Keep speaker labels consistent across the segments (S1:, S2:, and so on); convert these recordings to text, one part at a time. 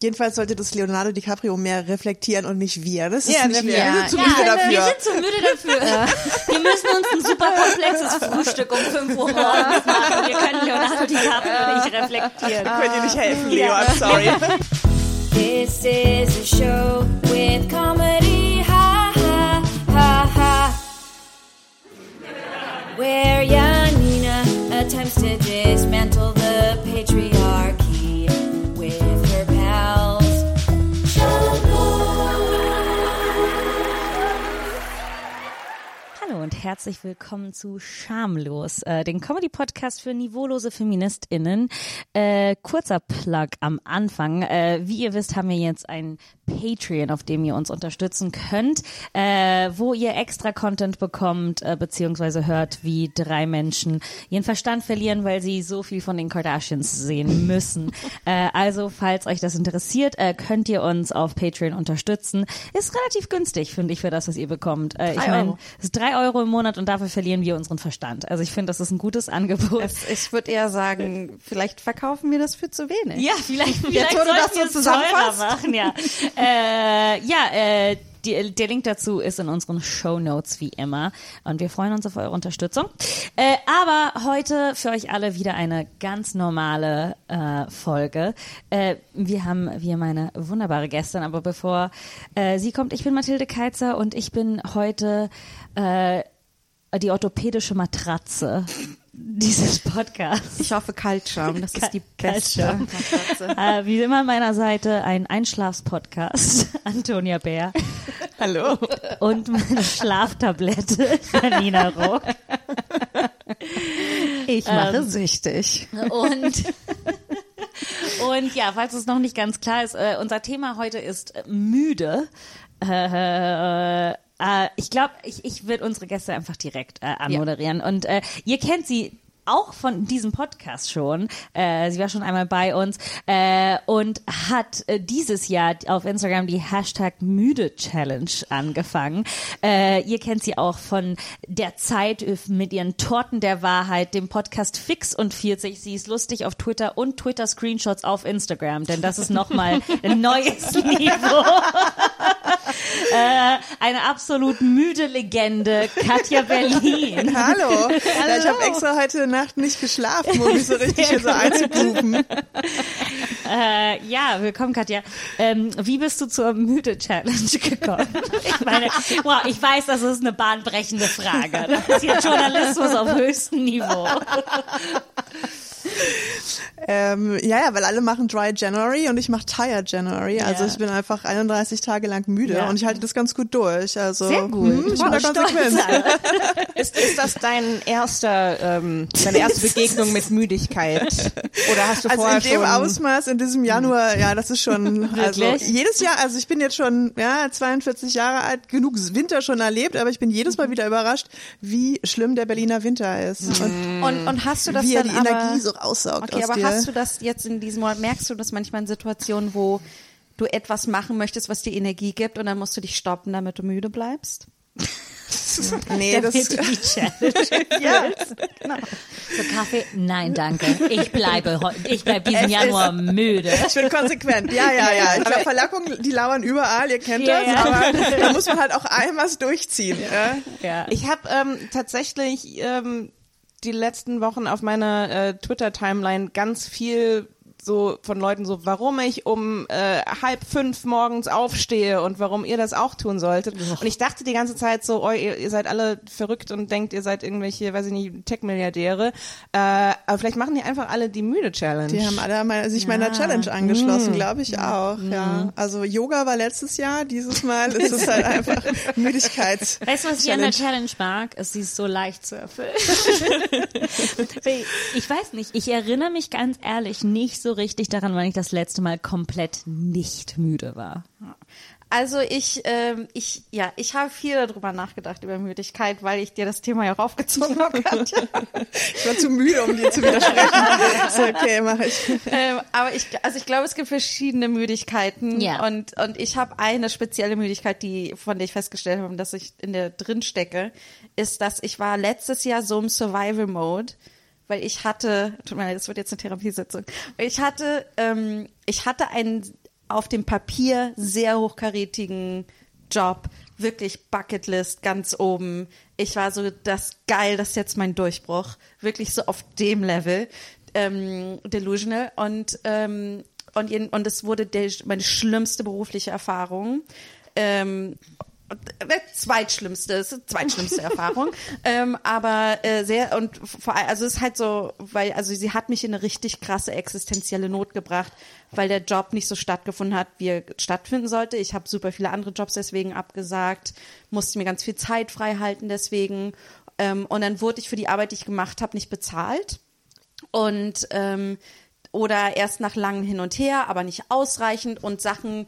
S1: Jedenfalls sollte das Leonardo DiCaprio mehr reflektieren und nicht wir. Das ist
S2: Ja,
S1: nicht
S2: wir-
S1: wir. Wir sind zu
S3: ja,
S1: müde
S3: Wir
S1: dafür.
S3: sind zu müde dafür. Wir müssen uns ein super komplexes Frühstück um 5 Uhr morgens machen. Wir können Leonardo DiCaprio nicht reflektieren.
S1: Könnt ihr nicht helfen, Leo? I'm sorry.
S4: This is a show with comedy, ha ha ha ha. Where Janina attempts to dismantle the patriarchy
S3: herzlich willkommen zu Schamlos, äh, den Comedy-Podcast für niveaulose FeministInnen. Äh, kurzer Plug am Anfang. Äh, wie ihr wisst, haben wir jetzt ein Patreon, auf dem ihr uns unterstützen könnt, äh, wo ihr extra Content bekommt, äh, beziehungsweise hört, wie drei Menschen ihren Verstand verlieren, weil sie so viel von den Kardashians sehen müssen. äh, also, falls euch das interessiert, äh, könnt ihr uns auf Patreon unterstützen. Ist relativ günstig, finde ich, für das, was ihr bekommt. Äh, ich meine, es ist drei Euro im Monat und dafür verlieren wir unseren Verstand. Also ich finde, das ist ein gutes Angebot.
S2: Es, ich würde eher sagen, vielleicht verkaufen wir das für zu wenig.
S3: ja, vielleicht, vielleicht
S2: Jetzt, wo du
S3: sollten
S2: das so zusammenfasst.
S3: machen. Ja, äh, ja äh, die, der Link dazu ist in unseren Show Notes wie immer und wir freuen uns auf eure Unterstützung. Äh, aber heute für euch alle wieder eine ganz normale äh, Folge. Äh, wir haben wir meine wunderbare Gästin, aber bevor äh, sie kommt, ich bin Mathilde Keitzer und ich bin heute äh, die orthopädische Matratze dieses Podcasts.
S2: Ich hoffe Kaltschaum, das ist die beste.
S3: Äh, wie immer an meiner Seite ein Einschlafspodcast, Antonia Bär.
S1: Hallo.
S3: Und meine Schlaftablette, Janina Rock.
S2: Ich mache süchtig.
S3: Und, und ja, falls es noch nicht ganz klar ist, äh, unser Thema heute ist äh, müde. Äh, äh, ich glaube, ich, ich würde unsere Gäste einfach direkt äh, anmoderieren. Und äh, ihr kennt sie auch von diesem Podcast schon. Äh, sie war schon einmal bei uns äh, und hat äh, dieses Jahr auf Instagram die Hashtag Müde Challenge angefangen. Äh, ihr kennt sie auch von der Zeit mit ihren Torten der Wahrheit, dem Podcast Fix und 40. Sie ist lustig auf Twitter und Twitter Screenshots auf Instagram, denn das ist nochmal ein neues Niveau. äh, eine absolut müde Legende, Katja Berlin.
S1: Hallo. Ja, ich habe extra heute Nacht nicht geschlafen, um mich so richtig hier so einzugrooven.
S3: Äh, ja, willkommen Katja. Ähm, wie bist du zur müde Challenge gekommen? Ich meine, wow, ich weiß, das ist eine bahnbrechende Frage. Das ist hier Journalismus auf höchstem Niveau.
S1: Ähm, ja, ja, weil alle machen Dry January und ich mache Tired January. Also
S3: Ja.
S1: ich bin einfach 31 Tage lang müde
S3: Ja.
S1: und ich halte das ganz gut durch. Also
S3: Sehr gut.
S1: hm, ich bin da
S3: Wow,
S1: konsequent.
S2: Ist, ist das dein erster, ähm, deine erste Begegnung mit Müdigkeit? Oder hast du
S1: Also
S2: vorher
S1: in dem
S2: schon...
S1: Ausmaß in diesem Januar, ja, das ist schon also jedes Jahr. Also ich bin jetzt schon ja 42 Jahre alt, genug Winter schon erlebt, aber ich bin jedes Mal wieder überrascht, wie schlimm der Berliner Winter ist und
S2: und, und hast du das
S1: wie er
S2: dann
S1: die
S2: aber,
S1: Energie so raussaugt
S2: Okay,
S1: aus dir.
S2: Hast du das jetzt in diesem Monat, merkst du das manchmal in Situationen, wo du etwas machen möchtest, was dir Energie gibt und dann musst du dich stoppen, damit du müde bleibst?
S1: nee, das
S3: du die Challenge
S2: Ja, genau.
S3: für Kaffee? Nein, danke. Ich bleibe, ich bleibe diesen Januar müde.
S1: Ich bin konsequent. Ja, ja, ja. Ich glaube, Verlackungen, die lauern überall, ihr kennt
S3: Ja,
S1: das,
S3: ja.
S1: aber da muss man halt auch einmal was durchziehen. Ja.
S3: Ja.
S5: Ich habe ähm, tatsächlich ähm, die letzten Wochen auf meiner äh, Twitter-Timeline ganz viel so von Leuten so, warum ich um äh, halb fünf morgens aufstehe und warum ihr das auch tun solltet. Und ich dachte die ganze Zeit so, oh, ihr, ihr seid alle verrückt und denkt, ihr seid irgendwelche, weiß ich nicht, Tech-Milliardäre. Äh, aber vielleicht machen die einfach alle die Müde-Challenge.
S1: Die haben alle mal, sich meiner Challenge angeschlossen, glaube ich auch. Ja. Also Yoga war letztes Jahr, dieses Mal ist es halt einfach Müdigkeits.
S3: Weißt du, was ich an der Challenge mag? Ist, sie ist so leicht zu erfüllen. ich weiß nicht, ich erinnere mich ganz ehrlich nicht so richtig daran, wann ich das letzte Mal komplett nicht müde war.
S2: Also ich, ähm, ich, ja, ich habe viel darüber nachgedacht über Müdigkeit, weil ich dir das Thema ja raufgezogen habe.
S1: Ich war zu müde, um dir zu widersprechen. So, okay, mache ich.
S2: ähm, aber ich, also ich glaube, es gibt verschiedene Müdigkeiten
S3: Ja.
S2: und und ich habe eine spezielle Müdigkeit, die von der ich festgestellt habe, dass ich in der drin stecke, ist, dass ich war letztes Jahr so im Survival Mode, weil ich hatte, tut mir leid, das wird jetzt eine Therapiesitzung, ich hatte, ähm, ich hatte einen auf dem Papier sehr hochkarätigen Job, wirklich Bucketlist ganz oben. Ich war so, das geil, das ist jetzt mein Durchbruch. Wirklich so auf dem Level, ähm, delusional. Und, ähm, und, und es wurde der, meine schlimmste berufliche Erfahrung. Ähm, äh, zweitschlimmste, es ist zweitschlimmste Erfahrung, ähm, aber äh, sehr und vor allem, also es ist halt so, weil also sie hat mich in eine richtig krasse existenzielle Not gebracht, weil der Job nicht so stattgefunden hat, wie er stattfinden sollte. Ich habe super viele andere Jobs deswegen abgesagt, musste mir ganz viel Zeit frei halten deswegen. Ähm, und dann wurde ich für die Arbeit, die ich gemacht habe, nicht bezahlt. Und ähm, oder erst nach langem Hin und Her, aber nicht ausreichend. Und Sachen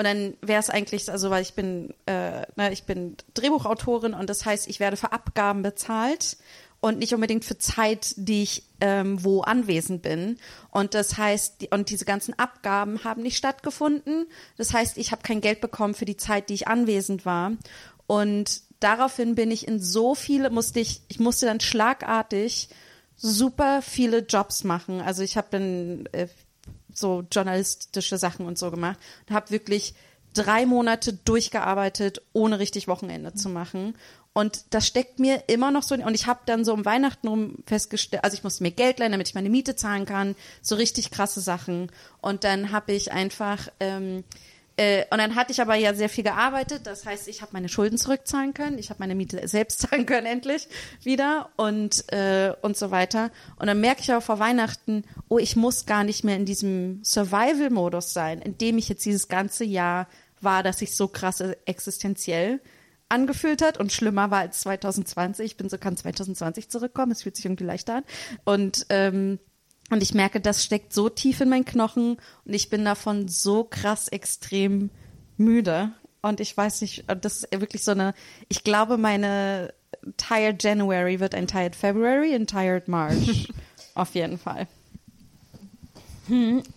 S2: und dann wäre es eigentlich, also weil ich bin, äh, ne, ich bin Drehbuchautorin und das heißt, ich werde für Abgaben bezahlt und nicht unbedingt für Zeit, die ich ähm, wo anwesend bin. Und das heißt, die, und diese ganzen Abgaben haben nicht stattgefunden. Das heißt, ich habe kein Geld bekommen für die Zeit, die ich anwesend war. Und daraufhin bin ich in so viele, musste ich, ich musste dann schlagartig super viele Jobs machen. Also ich habe dann äh, so journalistische Sachen und so gemacht und habe wirklich drei Monate durchgearbeitet, ohne richtig Wochenende zu machen. Und das steckt mir immer noch so, und ich habe dann so um Weihnachten rum festgestellt, also ich musste mir Geld leihen, damit ich meine Miete zahlen kann, so richtig krasse Sachen. Und dann habe ich einfach, ähm, äh, und dann hatte ich aber ja sehr viel gearbeitet, das heißt, ich habe meine Schulden zurückzahlen können, ich habe meine Miete selbst zahlen können endlich wieder und äh, und so weiter. Und dann merke ich aber vor Weihnachten, oh, ich muss gar nicht mehr in diesem Survival-Modus sein, in dem ich jetzt dieses ganze Jahr war, dass ich so krass existenziell angefühlt hat und schlimmer war als 2020. Ich bin so, kann 2020 zurückkommen, es fühlt sich irgendwie leichter an. Und ähm, und ich merke, das steckt so tief in meinen Knochen und ich bin davon so krass extrem müde. Und ich weiß nicht, das ist wirklich so eine, ich glaube, meine Tired January wird ein Tired February und Tired March. Auf jeden Fall.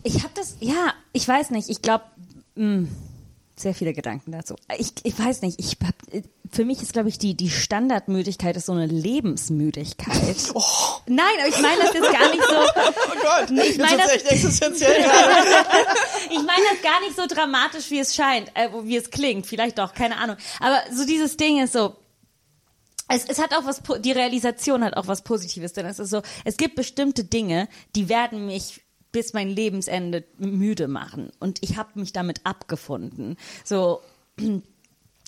S3: Ich habe das, ja, ich weiß nicht, ich glaube, sehr viele Gedanken dazu. Ich, ich weiß nicht, ich hab, für mich ist, glaube ich, die, die Standardmüdigkeit ist so eine Lebensmüdigkeit. Nein, aber ich meine das jetzt gar nicht so.
S1: Oh Gott,
S3: Nee, ich meine
S1: das echt existenziell.
S3: Ich meine das gar nicht so dramatisch, wie es scheint, äh, wie es klingt. Vielleicht doch, keine Ahnung. Aber so dieses Ding ist so, es, es hat auch was, die Realisation hat auch was Positives, denn es ist so, es gibt bestimmte Dinge, die werden mich bis mein Lebensende müde machen. Und ich habe mich damit abgefunden. So,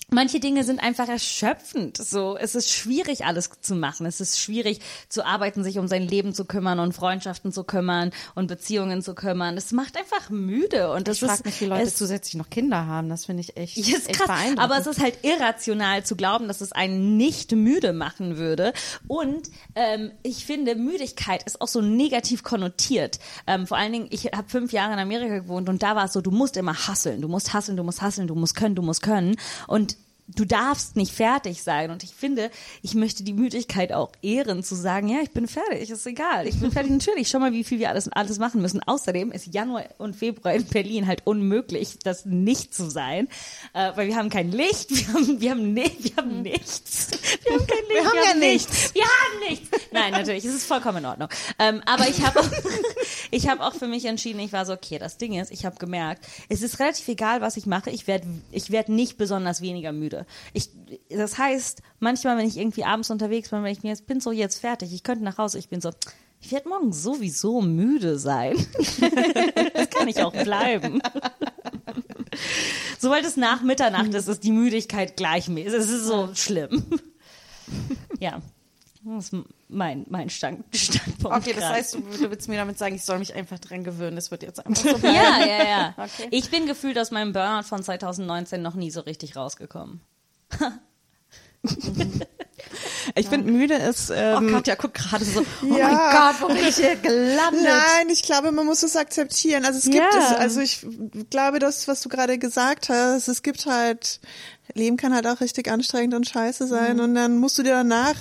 S3: manche Dinge sind einfach erschöpfend. So, es ist schwierig, alles zu machen. Es ist schwierig zu arbeiten, sich um sein Leben zu kümmern und Freundschaften zu kümmern und Beziehungen zu kümmern. Es macht einfach müde und das
S2: Ich frage
S3: ist
S2: mich, wie Leute
S3: es,
S2: zusätzlich noch Kinder haben. Das finde ich echt,
S3: ja, ist
S2: echt
S3: krass,
S2: beeindruckend.
S3: aber es ist halt irrational zu glauben, dass es einen nicht müde machen würde. Und ähm, ich finde, Müdigkeit ist auch so negativ konnotiert. Ähm, vor allen Dingen, ich habe fünf Jahre in Amerika gewohnt und da war es so, du musst immer hasseln, du musst hasseln, du musst hasseln, du musst können, du musst können. Und du darfst nicht fertig sein. Und ich finde, ich möchte die Müdigkeit auch ehren, zu sagen, ja, ich bin fertig, ist egal. Ich bin fertig, natürlich. Schau mal, wie viel wir alles, alles machen müssen. Außerdem ist Januar und Februar in Berlin halt unmöglich, das nicht zu sein. Äh, weil wir haben kein Licht, wir haben, wir haben, ne wir haben nichts. Wir haben kein Licht, wir,
S5: haben ja nichts.
S3: Wir haben nichts. Nein, natürlich, es ist vollkommen in Ordnung. Ähm, aber ich habe auch, ich habe auch für mich entschieden, ich war so, okay, das Ding ist, ich habe gemerkt, es ist relativ egal, was ich mache, ich werde ich werd nicht besonders weniger müde. Ich, das heißt, manchmal, wenn ich irgendwie abends unterwegs bin, wenn ich mir jetzt bin so jetzt fertig, ich könnte nach Hause, ich bin so, ich werde morgen sowieso müde sein. das kann ich auch bleiben. Sobald es nach Mitternacht ist, ist die Müdigkeit gleichmäßig. Es ist so schlimm. Ja, das ist mein, mein Stand, Standpunkt.
S2: Okay, das
S3: gerade.
S2: heißt, du, du willst mir damit sagen, ich soll mich einfach dran gewöhnen. Das wird jetzt einfach so bleiben.
S3: Ja, ja, ja.
S2: Okay.
S3: Ich bin gefühlt aus meinem Burnout von 2019 noch nie so richtig rausgekommen.
S5: Ich finde, müde ist.
S2: Oh
S5: Ähm,
S2: Gott, ja, guck gerade so. Oh
S1: Ja.
S2: mein Gott, wo bin ich hier gelandet?
S1: Nein, ich glaube, man muss es akzeptieren. Also es gibt
S5: Ja.
S1: es, also ich glaube, das, was du gerade gesagt hast, es gibt halt, Leben kann halt auch richtig anstrengend und scheiße sein und dann musst du dir danach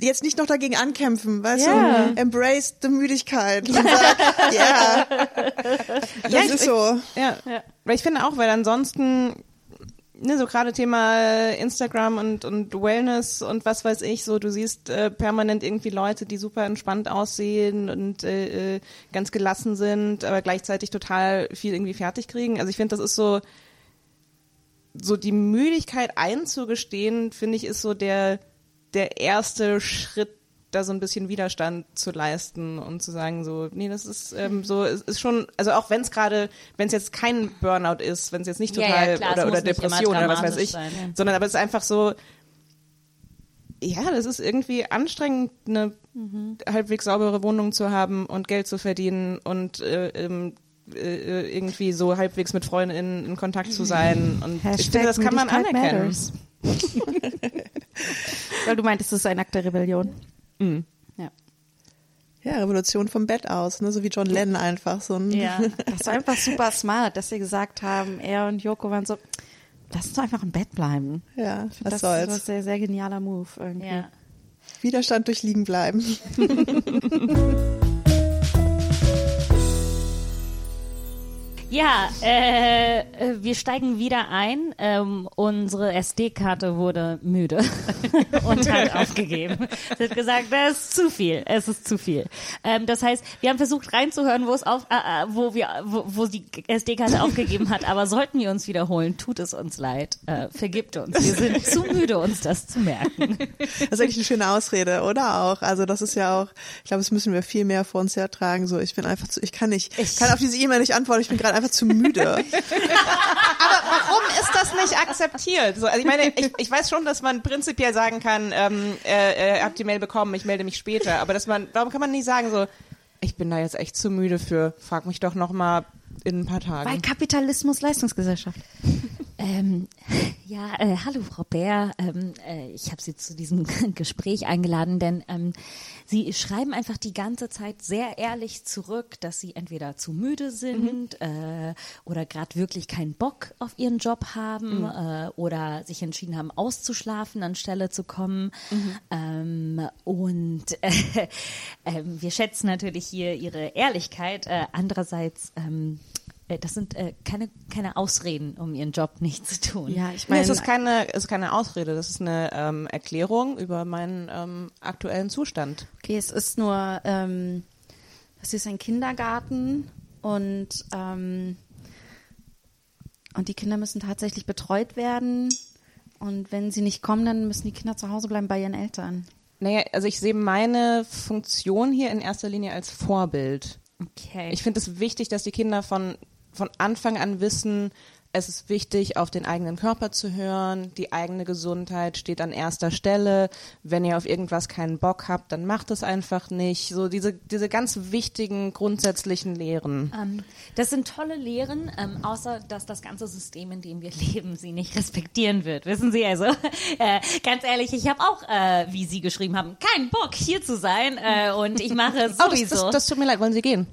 S1: jetzt nicht noch dagegen ankämpfen, weißt
S5: Ja.
S1: du, embrace the Müdigkeit und sag, ja, das
S5: Ja, ich-
S1: ist so.
S5: Ja. Weil ich finde auch, weil ansonsten ne, so gerade Thema Instagram und, und Wellness und was weiß ich, so du siehst äh, permanent irgendwie Leute, die super entspannt aussehen und äh, äh, ganz gelassen sind, aber gleichzeitig total viel irgendwie fertig kriegen. Also ich finde, das ist so, so die Müdigkeit einzugestehen, finde ich, ist so der, der erste Schritt da so ein bisschen Widerstand zu leisten und zu sagen so, nee, das ist ähm, so, es ist schon, also auch wenn es gerade, wenn es jetzt kein Burnout ist, wenn es jetzt nicht
S3: Ja,
S5: total
S3: ja, klar, es
S5: oder, oder Depression oder was weiß ich,
S3: sein, ja.
S5: sondern aber es ist einfach so, ja, das ist irgendwie anstrengend, eine
S3: Mhm.
S5: halbwegs saubere Wohnung zu haben und Geld zu verdienen und äh, ähm, äh, irgendwie so halbwegs mit Freundinnen in Kontakt zu sein. Und ich finde, das kann man anerkennen.
S2: Weil du meintest, es ist ein Akt der Rebellion.
S5: Mhm.
S2: Ja.
S1: Ja, Revolution vom Bett aus, ne? so wie John Lennon einfach so ein
S3: Ja.
S2: Das war einfach super smart, dass sie gesagt haben, er und Joko waren so, lass uns doch einfach im Bett bleiben.
S1: Ja, was
S2: das war ein
S1: soll's.
S2: sehr, sehr genialer Move irgendwie.
S3: Ja.
S1: Widerstand durch Liegen bleiben.
S3: Ja, äh, äh, wir steigen wieder ein. Ähm, unsere SD-Karte wurde müde und hat aufgegeben. Sie hat gesagt, das ist zu viel. Es ist zu viel. Ähm, das heißt, wir haben versucht reinzuhören, wo es auf, äh, äh, wo wir, wo, wo die SD-Karte aufgegeben hat. Aber sollten wir uns wiederholen, tut es uns leid. Äh, vergibt uns. Wir sind zu müde, uns das zu merken.
S1: Das ist eigentlich eine schöne Ausrede, oder auch? Also das ist ja auch, ich glaube, das müssen wir viel mehr vor uns hertragen. So, ich bin einfach zu, ich kann nicht, ich kann auf diese E-Mail nicht antworten, ich bin gerade einfach zu müde.
S5: Warum ist das nicht akzeptiert? So, also ich meine, ich, ich weiß schon, dass man prinzipiell sagen kann, ähm, äh, äh, habt die Mail bekommen, ich melde mich später. Aber dass man, warum kann man nicht sagen so, ich bin da jetzt echt zu müde für, frag mich doch noch mal in ein paar Tagen.
S2: Weil Kapitalismus Leistungsgesellschaft.
S3: Ähm, ja, äh, hallo Frau Bär. Ähm, äh, ich habe Sie zu diesem Gespräch eingeladen, denn ähm, Sie schreiben einfach die ganze Zeit sehr ehrlich zurück, dass Sie entweder zu müde sind äh, oder gerade wirklich keinen Bock auf Ihren Job haben äh, oder sich entschieden haben, auszuschlafen, anstelle zu kommen. Ähm, und äh, äh, wir schätzen natürlich hier Ihre Ehrlichkeit. Äh, andererseits ähm, äh, das sind äh, keine, keine Ausreden, um ihren Job nicht zu tun.
S2: Ja, ich
S5: Nee,
S2: meine,
S5: es ist keine, es ist keine Ausrede, das ist eine ähm, Erklärung über meinen ähm, aktuellen Zustand.
S2: okay, es ist nur, ähm, es ist ein Kindergarten und ähm, und die Kinder müssen tatsächlich betreut werden. Und wenn sie nicht kommen, dann müssen die Kinder zu Hause bleiben bei ihren Eltern.
S5: Naja, also ich sehe meine Funktion hier in erster Linie als Vorbild.
S3: Okay.
S5: Ich finde es wichtig, dass die Kinder von, von Anfang an wissen, es ist wichtig, auf den eigenen Körper zu hören. Die eigene Gesundheit steht an erster Stelle. Wenn ihr auf irgendwas keinen Bock habt, dann macht es einfach nicht. So diese, diese ganz wichtigen grundsätzlichen Lehren.
S3: ähm, das sind tolle Lehren, ähm, außer dass das ganze System, in dem wir leben, sie nicht respektieren wird. Wissen Sie also? Äh, ganz ehrlich, ich habe auch, äh, wie Sie geschrieben haben, keinen Bock hier zu sein äh, und ich mache
S5: Oh, das,
S3: sowieso.
S5: das, das tut mir leid, wollen Sie gehen?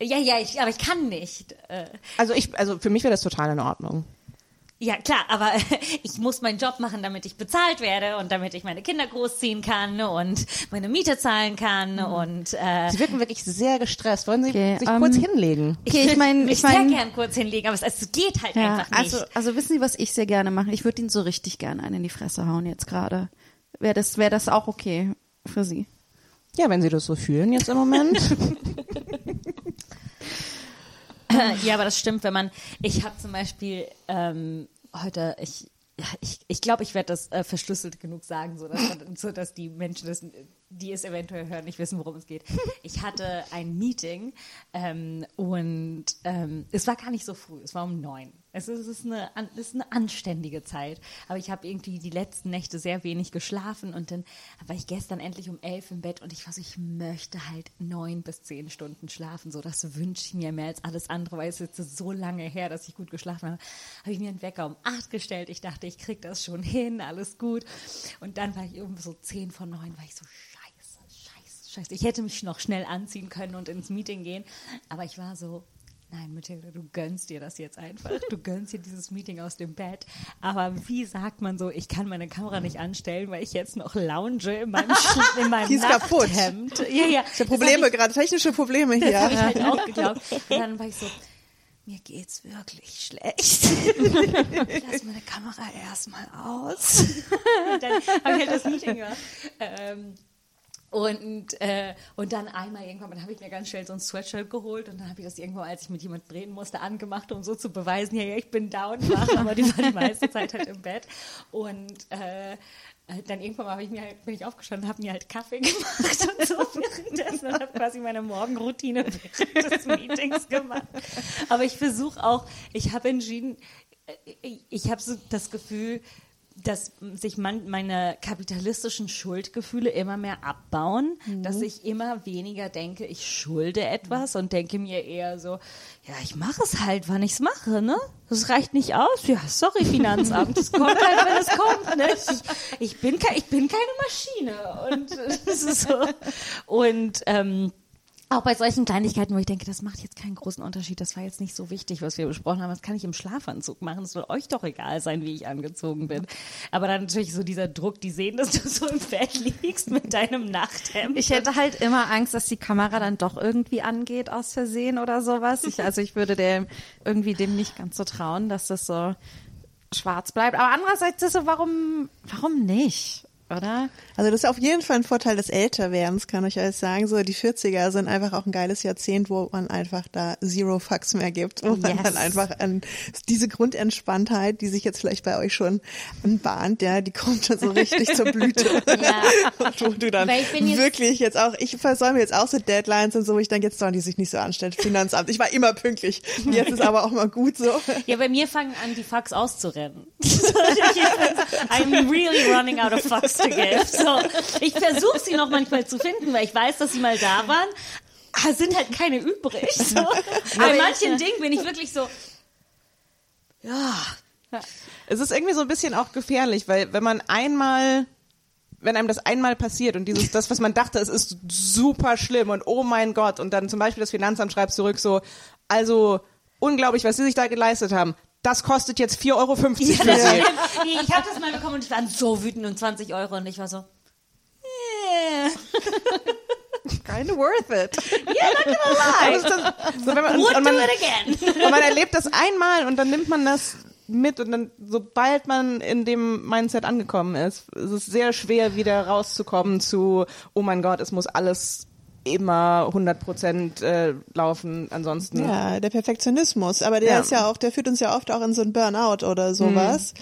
S3: Ja, ja, ich, aber ich kann nicht. Äh,
S5: Also ich, also für mich wäre das total in Ordnung.
S3: Ja, klar, aber ich muss meinen Job machen, damit ich bezahlt werde und damit ich meine Kinder großziehen kann und meine Miete zahlen kann und äh,
S5: Sie wirken wirklich sehr gestresst. Wollen Sie
S2: Okay,
S5: sich
S2: ähm,
S5: kurz hinlegen?
S2: Okay, ich
S3: würd
S2: meine, ich meine,
S3: sehr gern kurz hinlegen, aber es, es geht halt
S2: ja,
S3: einfach nicht.
S2: also, also wissen Sie, was ich sehr gerne mache? Ich würde Ihnen so richtig gerne einen in die Fresse hauen jetzt gerade. Wäre das, wäre das auch okay für Sie?
S5: Ja, wenn Sie das so fühlen jetzt im Moment.
S3: ja, aber das stimmt, wenn man, ich habe zum Beispiel ähm, heute, ich ja, ich, ich glaube, ich werde das äh, verschlüsselt genug sagen, so dass, man, so dass die Menschen, das, die es eventuell hören, nicht wissen, worum es geht. Ich hatte ein Meeting ähm, und ähm, es war gar nicht so früh, es war um neun. Es ist, eine, es ist eine anständige Zeit, aber ich habe irgendwie die letzten Nächte sehr wenig geschlafen und dann war ich gestern endlich um elf im Bett und ich war so, ich möchte halt neun bis zehn Stunden schlafen, so das wünsche ich mir mehr als alles andere, weil es ist jetzt so lange her, dass ich gut geschlafen habe. Habe ich mir einen Wecker um acht gestellt, ich dachte, ich krieg das schon hin, alles gut. Und dann war ich irgendwie so zehn vor neun, war ich so, scheiße, scheiße, scheiße. Ich hätte mich noch schnell anziehen können und ins Meeting gehen, aber ich war so, Nein, Mathilde, du gönnst dir das jetzt einfach. Du gönnst dir dieses Meeting aus dem Bett. Aber wie sagt man so, ich kann meine Kamera nicht anstellen, weil ich jetzt noch lounge in meinem, Sch- in meinem
S1: Die ist kaputt.
S3: Ja, ja.
S1: Ich habe Probleme gerade, technische Probleme
S3: Das habe
S1: hier.
S3: ich halt auch geglaubt. Und dann war ich so, mir geht's wirklich schlecht. ich lass meine Kamera erstmal aus. dann habe ich halt das Meeting gemacht. Ähm, und, äh, und dann einmal irgendwann, dann habe ich mir ganz schnell so ein Sweatshirt geholt und dann habe ich das irgendwo, als ich mit jemandem reden musste, angemacht, um so zu beweisen, ja, ja ich bin da und wach, aber die war die meiste Zeit halt im Bett. Und äh, dann irgendwann mal ich mir halt, bin ich aufgestanden, habe mir halt Kaffee gemacht und so währenddessen und habe quasi meine Morgenroutine während des Meetings gemacht. Aber ich versuche auch, ich habe entschieden, äh, ich habe so das Gefühl, dass sich man, meine kapitalistischen Schuldgefühle immer mehr abbauen, dass ich immer weniger denke, ich schulde etwas und denke mir eher so, ja, ich mache es halt, wann ich es mache, ne? Das reicht nicht aus. Ja, sorry, Finanzamt. Es kommt halt, wenn es kommt, ne? Ich, ich, bin, ich bin keine Maschine. Und ist so. Und ähm, auch bei solchen Kleinigkeiten, wo ich denke, das macht jetzt keinen großen Unterschied, das war jetzt nicht so wichtig, was wir besprochen haben, das kann ich im Schlafanzug machen, es soll euch doch egal sein, wie ich angezogen bin. Aber dann natürlich so dieser Druck, die sehen, dass du so im Bett liegst mit deinem Nachthemd.
S2: Ich hätte halt immer Angst, dass die Kamera dann doch irgendwie angeht aus Versehen oder sowas. Ich, also ich würde dem irgendwie dem nicht ganz so trauen, dass das so schwarz bleibt. Aber andererseits ist so, warum, warum nicht? Oder?
S1: Also das ist auf jeden Fall ein Vorteil des Älterwerdens, kann ich euch sagen. So die 40er sind einfach auch ein geiles Jahrzehnt, wo man einfach da Zero Fucks mehr gibt. Wo man
S2: Yes.
S1: dann einfach an diese Grundentspanntheit, die sich jetzt vielleicht bei euch schon anbahnt, ja, die kommt dann so richtig zur Blüte.
S3: Ja.
S1: Und wo du dann
S3: jetzt-
S1: wirklich jetzt auch, ich versäume jetzt auch so Deadlines und so, wo ich denke, jetzt sollen die sich nicht so anstellen. Finanzamt. Ich war immer pünktlich. Jetzt ist aber auch mal gut so.
S3: Ja, bei mir fangen an, die Fucks auszurennen. I'm really running out of fucks give. So, ich versuche sie noch manchmal zu finden, weil ich weiß, dass sie mal da waren. Aber sind halt keine übrig. So. Bei manchen Dingen bin ich wirklich so, ja,
S5: Es ist irgendwie so ein bisschen auch gefährlich, weil wenn man einmal, wenn einem das einmal passiert und dieses, das, was man dachte, es ist super schlimm und oh mein Gott und dann zum Beispiel das Finanzamt schreibt zurück so, also unglaublich, was sie sich da geleistet haben. Das kostet jetzt 4,50 Euro für sie.
S3: Nee, ich habe das mal bekommen und ich war so wütend und 20 Euro und ich war so, yeah,
S2: Kind of worth it.
S3: yeah, not gonna lie.
S5: Das ist dann, so, wenn man,
S3: Would
S5: und,
S3: do it again.
S5: und man erlebt das einmal und dann nimmt man das mit und dann, sobald man in dem Mindset angekommen ist, ist es sehr schwer, wieder rauszukommen zu, oh mein Gott, es muss alles immer 100 Prozent äh, laufen, ansonsten.
S1: Ja, der Perfektionismus. Aber der
S5: Ja.
S1: ist ja auch, der führt uns ja oft auch in so ein Burnout oder sowas.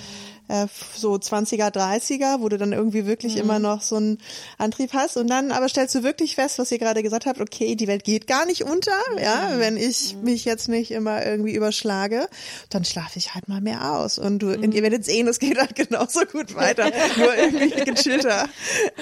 S1: Äh, so 20er, 30er, wo du dann irgendwie wirklich immer noch so einen Antrieb hast. Und dann aber stellst du wirklich fest, was ihr gerade gesagt habt, okay, die Welt geht gar nicht unter, ja, wenn ich mich jetzt nicht immer irgendwie überschlage, dann schlafe ich halt mal mehr aus. Und du, und ihr werdet sehen, es geht halt genauso gut weiter. nur irgendwie gechillter.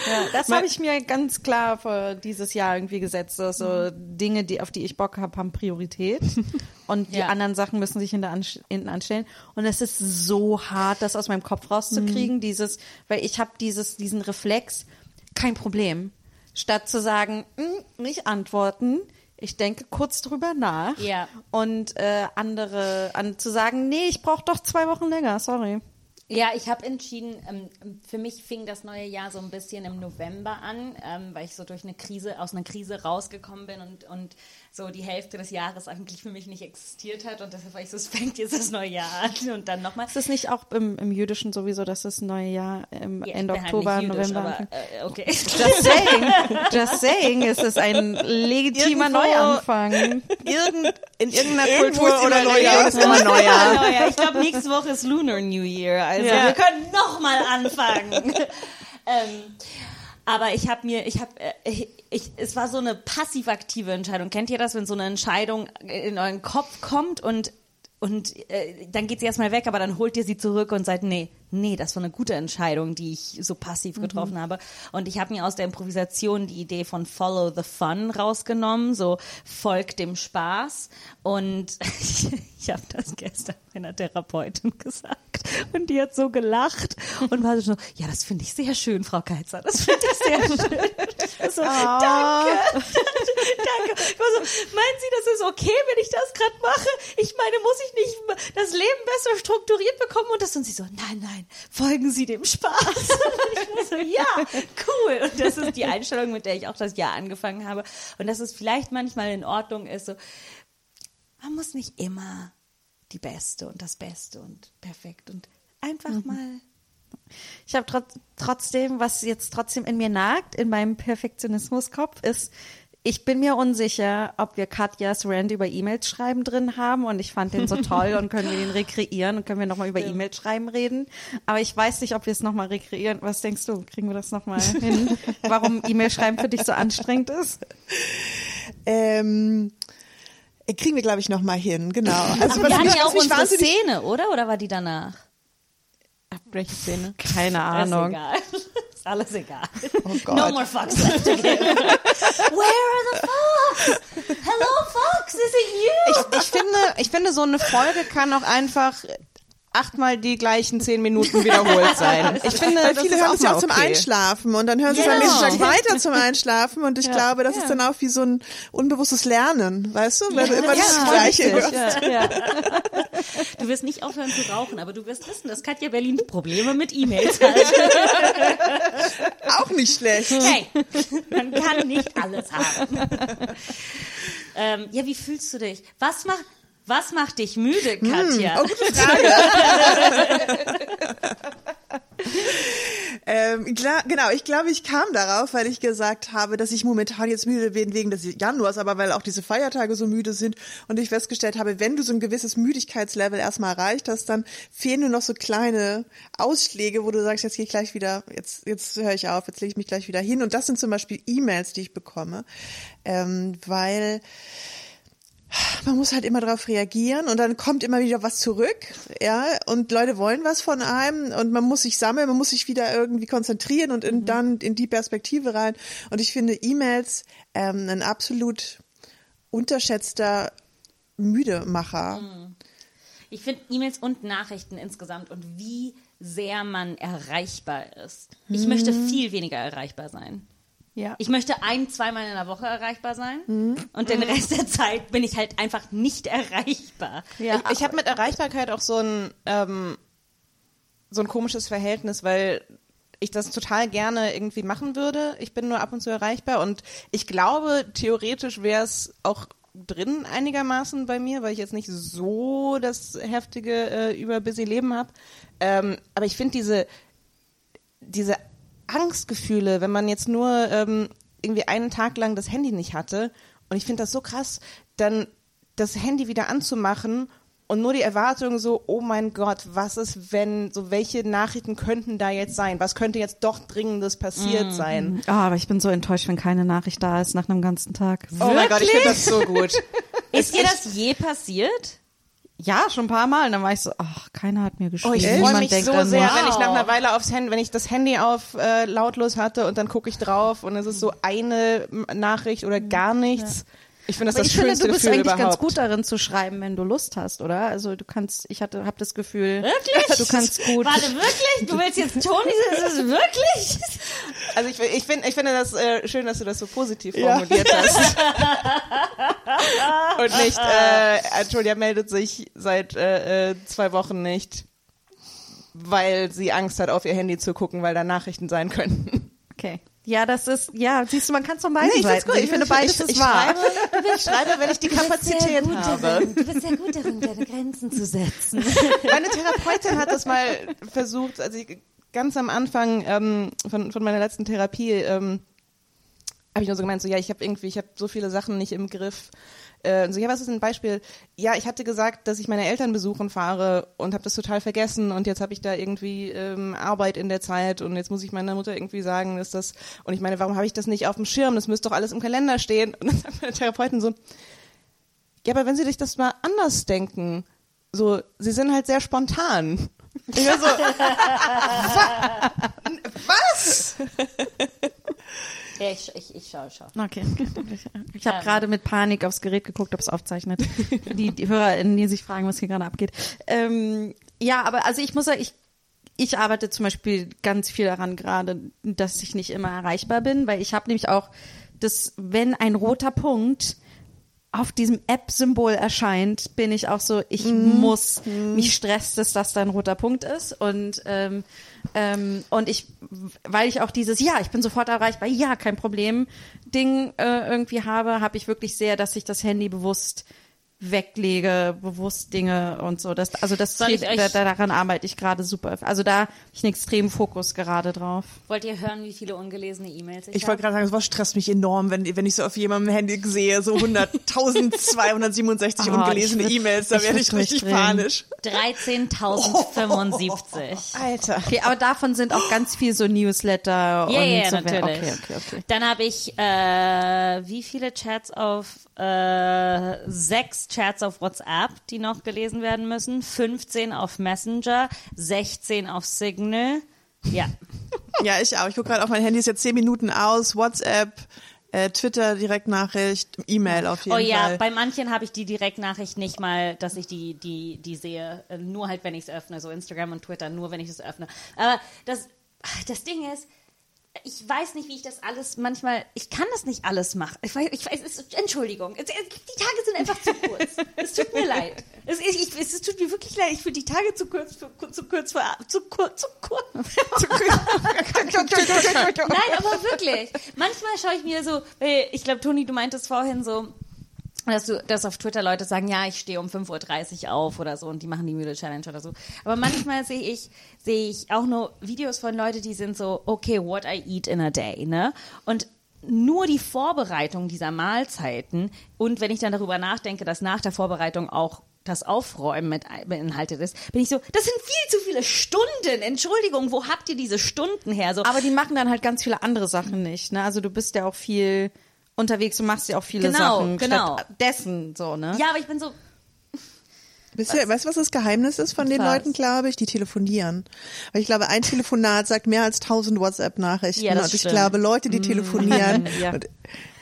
S2: Ja, das habe ich mir ganz klar für dieses Jahr irgendwie gesetzt. So, so Dinge, die, auf die ich Bock habe, haben Priorität. Und die
S3: Ja.
S2: anderen Sachen müssen sich hinter ansch- hinten anstellen. Und es ist so hart, das aus meinem Kopf rauszukriegen, dieses, weil ich habe dieses, diesen Reflex, kein Problem. Statt zu sagen, "Mm, nicht antworten, ich denke kurz drüber nach.
S3: Ja.
S2: Und äh, andere an, zu sagen, nee, ich brauche doch zwei Wochen länger, sorry.
S3: Ja, ich habe entschieden, ähm, für mich fing das neue Jahr so ein bisschen im November an, ähm, weil ich so durch eine Krise, aus einer Krise rausgekommen bin und, und so die Hälfte des Jahres eigentlich für mich nicht existiert hat und deshalb war ich so, es fängt jetzt das neue Jahr an und dann nochmal.
S2: Ist es nicht auch im, im Jüdischen sowieso, dass das neue Jahr im
S3: Ja,
S2: Ende
S3: halt
S2: Oktober,
S3: nicht jüdisch,
S2: November
S3: aber, äh, okay.
S2: Just saying, just saying, es ist ein legitimer
S5: Irgendwo-
S2: Neuanfang.
S5: Irgend, in irgendeiner
S1: Irgendwo
S5: Kultur
S1: ist
S5: oder
S1: Neujahr.
S5: Ist immer Neujahr.
S3: Neujahr. Ich glaube, nächste Woche ist Lunar New Year. Also
S2: Ja.
S3: wir können noch mal anfangen. ähm, aber ich habe mir, ich habe, äh, ich, ich, es war so eine passiv-aktive Entscheidung. Kennt ihr das, wenn so eine Entscheidung in euren Kopf kommt und und äh, dann geht sie erstmal weg, aber dann holt ihr sie zurück und seid, nee, nee, das war eine gute Entscheidung, die ich so passiv getroffen habe. Und ich habe mir aus der Improvisation die Idee von Follow the Fun rausgenommen, so folgt dem Spaß. Und ich, ich habe das gestern meiner Therapeutin gesagt. Und die hat so gelacht und war so, ja, das finde ich sehr schön, Frau Keizer. Das finde ich sehr schön. So, danke, danke. Ich war so, meinen Sie, das ist okay, wenn ich das gerade mache? Ich meine, muss ich nicht das Leben besser strukturiert bekommen? Und das und sie so, nein, nein, folgen Sie dem Spaß. Und ich war so, ja, cool. Und das ist die Einstellung, mit der ich auch das Jahr angefangen habe. Und dass es vielleicht manchmal in Ordnung ist, so, man muss nicht immer die Beste und das Beste und perfekt und einfach
S2: Mhm.
S3: mal.
S2: Ich habe trotz, trotzdem, was jetzt trotzdem in mir nagt, in meinem Perfektionismuskopf, ist, ich bin mir unsicher, ob wir Katjas Rant über E-Mails schreiben drin haben und ich fand den so toll und können wir den rekreieren und können wir nochmal über E-Mails schreiben reden. Aber ich weiß nicht, ob wir es nochmal rekreieren. Was denkst du? Kriegen wir das nochmal hin? Warum E-Mail schreiben für dich so anstrengend ist?
S1: Ähm, äh, kriegen wir, glaube ich, noch mal hin, genau. Also,
S3: wir hatten ja auch unsere
S1: wahnsinnig-
S3: Szene, oder? Oder war die danach?
S5: Welche Szene?
S2: Keine Ahnung.
S3: Ist alles egal.
S1: Oh Gott.
S3: No more fucks left to give. Where are the fox? Hello, fox, is it you?
S5: Ich, ich finde, ich finde, so eine Folge kann auch einfach achtmal die gleichen zehn Minuten wiederholt sein. Ich finde,
S1: Weil
S5: das
S1: viele hören es ja auch zum
S5: okay.
S1: Einschlafen und dann hören sie es am
S3: Genau.
S1: nächsten Tag weiter zum Einschlafen und ich glaube, das ist dann auch wie so ein unbewusstes Lernen, weißt du, weil du immer das
S3: Ja,
S1: Gleiche
S3: richtig.
S1: hörst.
S2: Ja, ja.
S3: Du wirst nicht aufhören zu rauchen, aber du wirst wissen, dass Katja Berlin Probleme mit E-Mails hat.
S1: Auch nicht schlecht.
S3: Hey, man kann nicht alles haben. ähm, ja, wie fühlst du dich? Was macht, was macht dich müde, Katja?
S1: Oh, gute Frage. ähm, klar, genau, ich glaube, ich kam darauf, weil ich gesagt habe, dass ich momentan jetzt müde bin wegen des Januars, aber weil auch diese Feiertage so müde sind und ich festgestellt habe, wenn du so ein gewisses Müdigkeitslevel erstmal erreicht hast, dann fehlen nur noch so kleine Ausschläge, wo du sagst, jetzt gehe ich gleich wieder, jetzt, jetzt höre ich auf, jetzt lege ich mich gleich wieder hin. Und das sind zum Beispiel E-Mails, die ich bekomme, ähm, weil man muss halt immer darauf reagieren und dann kommt immer wieder was zurück, ja, und Leute wollen was von einem und man muss sich sammeln, man muss sich wieder irgendwie konzentrieren und in, dann in die Perspektive rein. Und ich finde E-Mails ähm, ein absolut unterschätzter Müdemacher.
S3: Ich finde E-Mails und Nachrichten insgesamt und wie sehr man erreichbar ist. Ich möchte viel weniger erreichbar sein.
S2: Ja.
S3: Ich möchte ein, zweimal in der Woche erreichbar sein und den Rest der Zeit bin ich halt einfach nicht erreichbar.
S2: ja.
S5: Ich, ich habe mit Erreichbarkeit auch so ein ähm, so ein komisches Verhältnis, weil ich das total gerne irgendwie machen würde. Ich bin nur ab und zu erreichbar und ich glaube, theoretisch wäre es auch drin einigermaßen bei mir, weil ich jetzt nicht so das heftige äh, über busy Leben habe. Ähm, aber ich finde diese diese Angstgefühle, wenn man jetzt nur ähm, irgendwie einen Tag lang das Handy nicht hatte, und ich finde das so krass, dann das Handy wieder anzumachen und nur die Erwartung so, oh mein Gott, was ist, wenn, so welche Nachrichten könnten da jetzt sein? Was könnte jetzt doch Dringendes passiert sein?
S2: Ah, aber ich bin so enttäuscht, wenn keine Nachricht da ist nach einem ganzen Tag.
S5: Oh mein Gott, ich finde das so gut.
S3: Ist dir das je passiert?
S2: Ja, schon ein paar Mal. Und dann war ich so, ach, keiner hat mir geschrieben.
S5: Oh, ich freue mich
S2: denkt
S5: so sehr, wenn ich nach einer Weile aufs Handy, wenn ich das Handy auf äh, lautlos hatte und dann gucke ich drauf und es ist so eine Nachricht oder gar nichts. Ich finde das
S2: Aber
S5: das
S2: ich finde,
S5: schönste
S2: du bist
S5: Gefühl
S2: eigentlich
S5: überhaupt.
S2: ganz gut darin zu schreiben, wenn du Lust hast, oder? Also du kannst, ich hatte, hab das Gefühl,
S3: Wirklich?
S2: du kannst gut.
S3: Warte, wirklich? Du willst jetzt Toni, ist es wirklich?
S5: Also ich, ich finde, ich finde das äh, schön, dass du das so positiv
S1: Ja.
S5: formuliert hast. Und nicht, äh, Julia meldet sich seit äh, äh, zwei Wochen nicht, weil sie Angst hat, auf ihr Handy zu gucken, weil da Nachrichten sein könnten.
S2: Okay. Ja, das ist, ja, siehst du, man kann es von beiden
S5: Nee, ich
S2: Seiten
S5: gut.
S2: Ich,
S5: Ich
S2: finde,
S5: find-
S2: beides
S5: ich-
S2: ist
S5: ich
S2: wahr.
S5: Ich schreibe, wenn ich die Kapazität habe.
S3: du bist sehr gut darin, deine Grenzen zu setzen.
S5: Meine Therapeutin hat das mal versucht, also ich, ganz am Anfang ähm, von, von meiner letzten Therapie ähm, habe ich nur so gemeint, so ja, ich habe irgendwie, ich habe so viele Sachen nicht im Griff. Äh, so, ja, was ist ein Beispiel? Ja, ich hatte gesagt, dass ich meine Eltern besuchen fahre und habe das total vergessen und jetzt habe ich da irgendwie ähm, Arbeit in der Zeit und jetzt muss ich meiner Mutter irgendwie sagen, dass das und ich meine, warum habe ich das nicht auf dem Schirm? Das müsste doch alles im Kalender stehen. Und dann sagt meine Therapeutin so, ja, aber wenn Sie sich das mal anders denken, so, Sie sind halt sehr spontan. Ich war so, wa was?
S3: Ja, ich, ich, ich schau, schau.
S2: Okay. Ich habe
S3: Ähm.
S2: gerade mit Panik aufs Gerät geguckt, ob es aufzeichnet. Die, die HörerInnen, die sich fragen, was hier gerade abgeht. Ähm, ja, aber also ich muss sagen, ich, ich arbeite zum Beispiel ganz viel daran gerade, dass ich nicht immer erreichbar bin, weil ich habe nämlich auch das, wenn ein roter Punkt auf diesem App-Symbol erscheint, bin ich auch so, ich muss, mich stresst es, dass da ein roter Punkt ist. Und ähm, ähm, und ich, weil ich auch dieses, ja, ich bin sofort erreichbar, ja, kein Problem, Ding äh, irgendwie habe, habe ich wirklich sehr, dass ich das Handy bewusst weglege, bewusst Dinge und so. Das, also das
S3: Soll euch-
S2: da, daran arbeite ich gerade super. Also da habe ich einen extremen Fokus gerade drauf.
S3: Wollt ihr hören, wie viele ungelesene E-Mails ich,
S1: Ich wollte gerade sagen, sowas stresst mich enorm, wenn, wenn ich so auf jemandem Handy sehe, so 100.267
S2: Ah,
S1: ungelesene E-Mails, da werde ich richtig panisch.
S3: 13.075.
S5: Alter.
S2: Okay, aber davon sind auch ganz viel so Newsletter
S3: Ja,
S2: und
S3: ja,
S2: so.
S3: natürlich.
S2: Okay, okay, okay.
S3: Dann habe ich äh, wie viele Chats auf äh, sechs Chats auf WhatsApp, die noch gelesen werden müssen, 15 auf Messenger, 16 auf Signal. Ja,
S1: Ja, ich auch. Ich gucke gerade auf mein Handy, ist jetzt 10 Minuten aus, WhatsApp, äh, Twitter, Direktnachricht, E-Mail auf jeden
S3: oh ja,
S1: Fall.
S3: bei manchen habe ich die Direktnachricht nicht mal, dass ich die die die sehe, Äh, nur halt wenn ich es öffne, so Instagram und Twitter, nur wenn ich es öffne. Aber das das Ding ist, ich weiß nicht, wie ich das alles manchmal, ich kann das nicht alles machen. Ich weiß, ich weiß es Entschuldigung, es, es, die Tage sind einfach zu kurz. es tut mir leid. Es, ich, es tut mir wirklich leid. Ich finde die Tage zu kurz, für, zu kurz, für, zu kurz, zu kurz. Nein, aber wirklich. Manchmal schaue ich mir so, ich glaube, Toni, du meintest vorhin so, dass du, dass auf Twitter Leute sagen, ja, ich stehe um 5.30 Uhr auf oder so und die machen die müde Challenge oder so. Aber manchmal sehe ich, sehe ich auch nur Videos von Leuten, die sind so, okay, what I eat in a day, ne? Und nur die Vorbereitung dieser Mahlzeiten und wenn ich dann darüber nachdenke, dass nach der Vorbereitung auch das Aufräumen mit beinhaltet ist, bin ich so, das sind viel zu viele Stunden. Entschuldigung, wo habt ihr diese Stunden her? So,
S2: Aber die machen dann halt ganz viele andere Sachen nicht, ne? Also du bist ja auch viel unterwegs, du machst ja auch viele
S3: Genau,
S2: Sachen
S3: genau.
S2: stattdessen, so, ne?
S3: ja, aber ich bin so,
S1: Wisst ihr, weißt du, was das Geheimnis ist von den
S2: Was?
S1: Leuten, glaube ich? Die telefonieren. Weil ich glaube, ein Telefonat sagt mehr als tausend WhatsApp-Nachrichten.
S3: Ja, das
S1: und ich
S3: stimmt. Mm.
S1: glaube, Leute, die telefonieren,
S2: Ja.
S1: und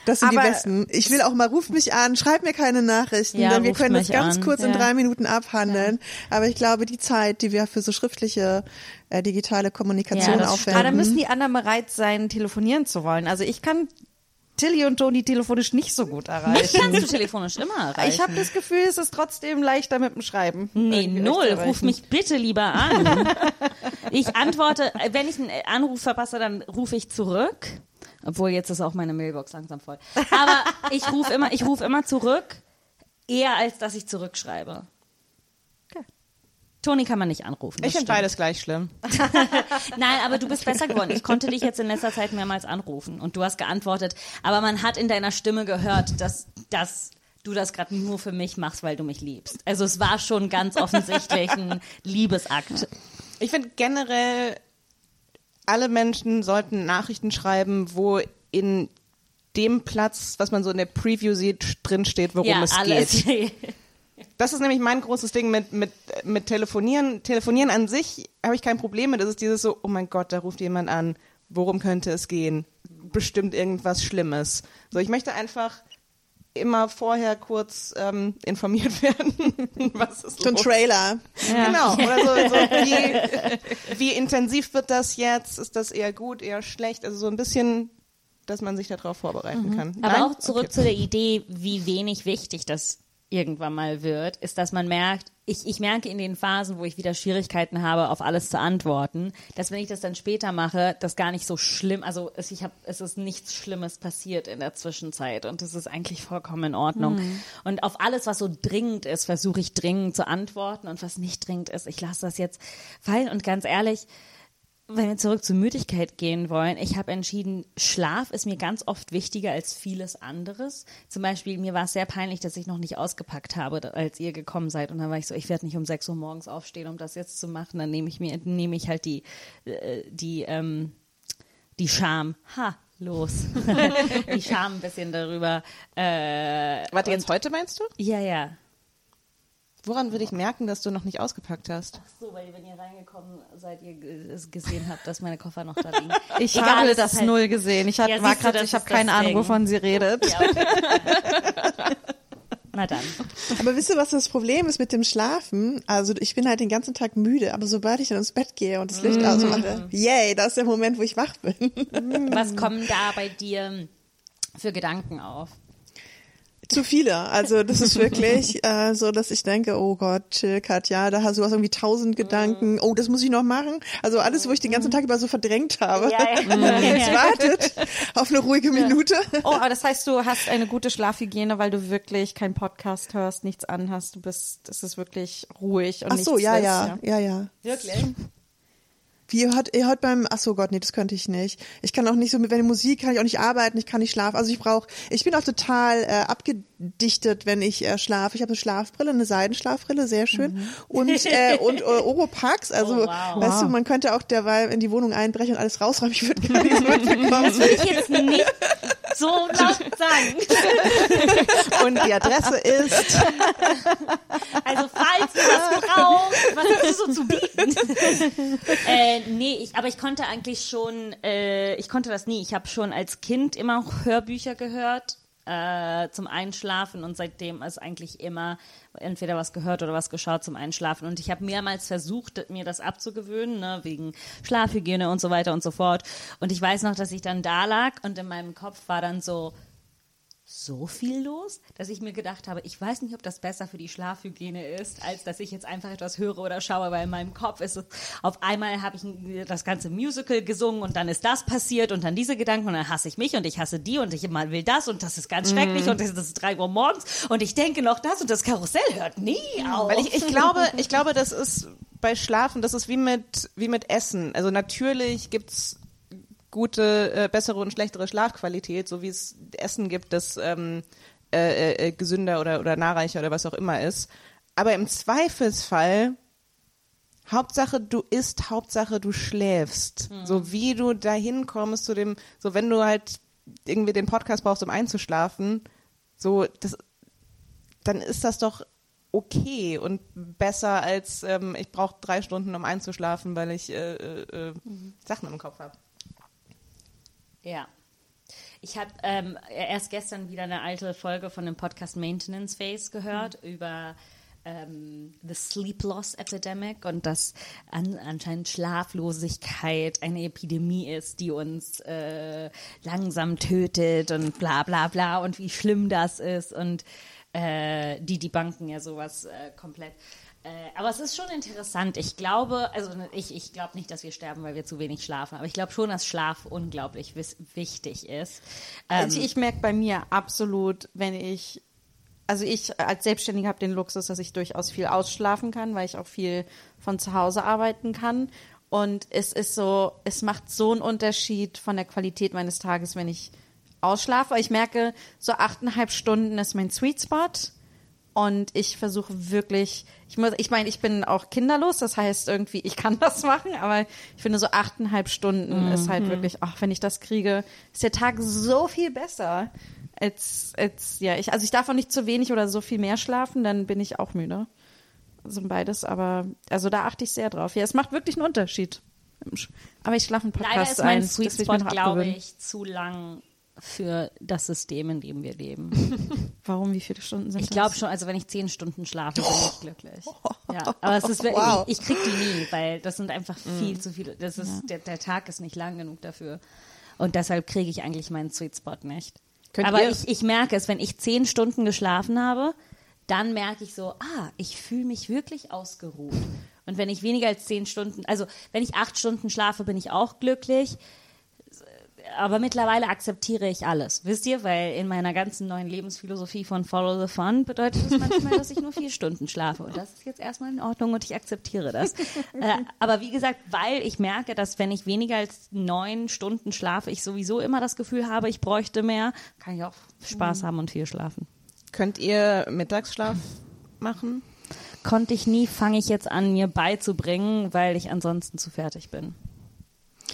S1: das sind
S2: Aber-
S1: die Besten. Ich will auch mal, ruf mich an, schreib mir keine Nachrichten,
S3: Ja,
S1: denn wir können das ganz
S3: an.
S1: kurz in
S3: Ja.
S1: drei Minuten abhandeln. Aber ich glaube, die Zeit, die wir für so schriftliche, äh, digitale Kommunikation aufwenden.
S2: Aber da müssen die anderen bereit sein, telefonieren zu wollen. Also ich kann Tilly und Toni telefonisch nicht so gut
S3: mich
S2: erreichen.
S3: kannst du telefonisch immer erreichen.
S2: Ich habe das Gefühl, es ist trotzdem leichter mit dem Schreiben.
S3: Nee, null. Ruf mich bitte lieber an. ich antworte, äh, wenn ich einen Anruf verpasse, dann rufe ich zurück. Obwohl jetzt ist auch meine Mailbox langsam voll. Aber ich rufe immer, ich rufe immer zurück, eher als dass ich zurückschreibe. Toni kann man nicht anrufen.
S5: Ich finde beides gleich schlimm.
S3: Nein, aber du bist besser geworden. Ich konnte dich jetzt in letzter Zeit mehrmals anrufen und du hast geantwortet. Aber man hat in deiner Stimme gehört, dass, dass du das gerade nur für mich machst, weil du mich liebst. Also es war schon ganz offensichtlich ein Liebesakt.
S5: Ich finde generell, alle Menschen sollten Nachrichten schreiben, wo in dem Platz, was man so in der Preview sieht, drin steht, worum
S3: ja,
S5: es
S3: alles.
S5: geht. Das ist nämlich mein großes Ding mit, mit, mit Telefonieren. Telefonieren an sich habe ich kein Problem mit. Das ist dieses so, oh mein Gott, da ruft jemand an. Worum könnte es gehen? Bestimmt irgendwas Schlimmes. So, ich möchte einfach immer vorher kurz ähm, informiert werden, was ist
S1: so ein. Trailer.
S5: Genau. Oder so, so wie, wie intensiv wird das jetzt? Ist das eher gut, eher schlecht? Also so ein bisschen, dass man sich darauf vorbereiten kann.
S3: Aber
S5: Nein?
S3: auch zurück
S5: Okay.
S3: zu der Idee, wie wenig wichtig das irgendwann mal wird, ist, dass man merkt, ich, ich merke in den Phasen, wo ich wieder Schwierigkeiten habe, auf alles zu antworten, dass wenn ich das dann später mache, das gar nicht so schlimm, also es, ich hab, es ist nichts Schlimmes passiert in der Zwischenzeit und das ist eigentlich vollkommen in Ordnung. Und auf alles, was so dringend ist, versuche ich dringend zu antworten und was nicht dringend ist, ich lasse das jetzt fallen und ganz ehrlich, wenn wir zurück zur Müdigkeit gehen wollen, ich habe entschieden, Schlaf ist mir ganz oft wichtiger als vieles anderes. Zum Beispiel, mir war es sehr peinlich, dass ich noch nicht ausgepackt habe, als ihr gekommen seid. Und dann war ich so, ich werde nicht um 6 Uhr morgens aufstehen, um das jetzt zu machen. Dann nehme ich mir, nehme ich halt die, äh, die, ähm, die Scham. Ha, los. die Scham ein bisschen darüber. Äh,
S5: Warte, jetzt heute meinst du?
S3: ja, ja.
S5: Woran würde ich merken, dass du noch nicht ausgepackt hast?
S3: So, weil wenn ihr reingekommen seid, ihr ge- es gesehen habt, dass meine Koffer noch da liegen.
S2: Ich
S3: Egal,
S2: habe das
S3: halt-
S2: null gesehen. Ich hab,
S3: Ja,
S2: war
S3: du, das
S2: ich habe keine Ahnung,
S3: Ding.
S2: wovon sie redet.
S3: Ja, okay. Na dann.
S1: Aber wisst ihr, was das Problem ist mit dem Schlafen? Also ich bin halt den ganzen Tag müde, aber sobald ich dann ins Bett gehe und das Licht
S3: Mhm.
S1: ausmache, yay, das ist der Moment, wo ich wach bin.
S3: Was kommen da bei dir für Gedanken auf?
S1: Zu viele. Also das ist wirklich äh, so, dass ich denke, oh Gott, chill, Katja, da hast du hast irgendwie tausend Gedanken. Oh, das muss ich noch machen. Also alles, wo ich den ganzen Tag über so verdrängt habe.
S3: Ja, ja.
S1: Es wartet auf eine ruhige Minute.
S2: Oh, aber das heißt, du hast eine gute Schlafhygiene, weil du wirklich keinen Podcast hörst, nichts anhast. Du bist, es ist wirklich ruhig und
S1: Ach so, ja,
S2: ist,
S1: ja, ja, ja.
S2: Wirklich?
S1: Wie ihr hört, ihr hört beim, ach so Gott, nee, das könnte ich nicht. Ich kann auch nicht so mit, wenn Musik kann ich auch nicht arbeiten, ich kann nicht schlafen. Also ich brauche, ich bin auch total äh, abgedichtet, wenn ich äh, schlafe. Ich habe eine Schlafbrille, eine Seidenschlafbrille, sehr schön. Und, äh, und äh, Oropax, also
S3: Oh, wow.
S1: weißt du, man könnte auch derweil in die Wohnung einbrechen und alles rausräumen. Ich würde gar nichts mitbekommen.
S3: Das will ich jetzt nicht so laut sagen.
S1: Und die Adresse ist,
S3: Also falls du was brauchst, was hast du so zu bieten? äh, nee, ich, aber ich konnte eigentlich schon, äh, ich konnte das nie. Ich habe schon als Kind immer Hörbücher gehört äh, zum Einschlafen und seitdem ist eigentlich immer entweder was gehört oder was geschaut zum Einschlafen. Und ich habe mehrmals versucht, mir das abzugewöhnen, ne, wegen Schlafhygiene und so weiter und so fort. Und ich weiß noch, dass ich dann da lag und in meinem Kopf war dann so, so viel los, dass ich mir gedacht habe, ich weiß nicht, ob das besser für die Schlafhygiene ist, als dass ich jetzt einfach etwas höre oder schaue, weil in meinem Kopf ist es, auf einmal habe ich das ganze Musical gesungen und dann ist das passiert und dann diese Gedanken und dann hasse ich mich und ich hasse die und ich mal will das und das ist ganz schrecklich und das ist drei Uhr morgens und ich denke noch das und das Karussell hört nie auf.
S5: Weil ich, ich glaube, ich glaube, das ist bei Schlafen, das ist wie mit, wie mit Essen. Also natürlich gibt's gute, äh, bessere und schlechtere Schlafqualität, so wie es Essen gibt, das ähm, äh, äh, gesünder oder, oder nahrreicher oder was auch immer ist. Aber im Zweifelsfall Hauptsache du isst, Hauptsache du schläfst. So wie du dahin kommst zu dem, so wenn du halt irgendwie den Podcast brauchst, um einzuschlafen, so das, dann ist das doch okay und besser als ähm, ich brauche drei Stunden, um einzuschlafen, weil ich äh, äh, äh, Sachen im Kopf habe.
S3: Ja. Ich habe ähm, erst gestern wieder eine alte Folge von dem Podcast Maintenance Phase gehört über ähm, The Sleep Loss Epidemic und dass an, anscheinend Schlaflosigkeit eine Epidemie ist, die uns äh, langsam tötet und bla bla bla und wie schlimm das ist und äh, die die Banken ja sowas äh, komplett. Äh, aber es ist schon interessant. Ich glaube, also ich, ich glaube nicht, dass wir sterben, weil wir zu wenig schlafen, aber ich glaube schon, dass Schlaf unglaublich wichtig ist. Ähm,
S2: Also ich merke bei mir absolut, wenn ich, also ich als Selbstständige habe den Luxus, dass ich durchaus viel ausschlafen kann, weil ich auch viel von zu Hause arbeiten kann. Und es ist so, es macht so einen Unterschied von der Qualität meines Tages, wenn ich ausschlafe. Ich merke, so achteinhalb Stunden ist mein Sweet Spot. Und ich versuche wirklich, ich muss, ich meine, ich bin auch kinderlos, das heißt irgendwie, ich kann das machen, aber ich finde so achteinhalb Stunden ist halt wirklich, ach, wenn ich das kriege, ist der Tag so viel besser. Als, als, ja, ich, also ich darf auch nicht zu wenig oder so viel mehr schlafen, dann bin ich auch müde. Also beides, aber, also da achte ich sehr drauf. Ja, es macht wirklich einen Unterschied. Aber ich schlafe einen Podcast
S3: Leider ist mein
S2: ein.
S3: Sweet Spot, glaube ich, zu lang für das System, in dem wir leben.
S2: Warum, wie viele Stunden sind
S3: Ich
S2: das?
S3: glaube schon, also wenn ich zehn Stunden schlafe, bin ich glücklich. Ja, aber es ist wirklich,
S1: Wow.
S3: ich, ich krieg die nie, weil das sind einfach viel zu viele. Das ist, der, der Tag ist nicht lang genug dafür. Und deshalb kriege ich eigentlich meinen Sweet Spot nicht.
S5: Könnt
S3: aber ich, ich merke es, wenn ich zehn Stunden geschlafen habe, dann merke ich so, ah, ich fühle mich wirklich ausgeruht. Und wenn ich weniger als zehn Stunden, also wenn ich acht Stunden schlafe, bin ich auch glücklich. Aber mittlerweile akzeptiere ich alles, wisst ihr? Weil in meiner ganzen neuen Lebensphilosophie von Follow the Fun bedeutet es manchmal, dass ich nur vier Stunden schlafe. Und das ist jetzt erstmal in Ordnung und ich akzeptiere das. äh, aber wie gesagt, weil ich merke, dass wenn ich weniger als neun Stunden schlafe, ich sowieso immer das Gefühl habe, ich bräuchte mehr, kann ich auch Spaß haben und viel schlafen.
S5: Könnt ihr Mittagsschlaf machen?
S3: Konnte ich nie, fange ich jetzt an, mir beizubringen, weil ich ansonsten zu fertig bin.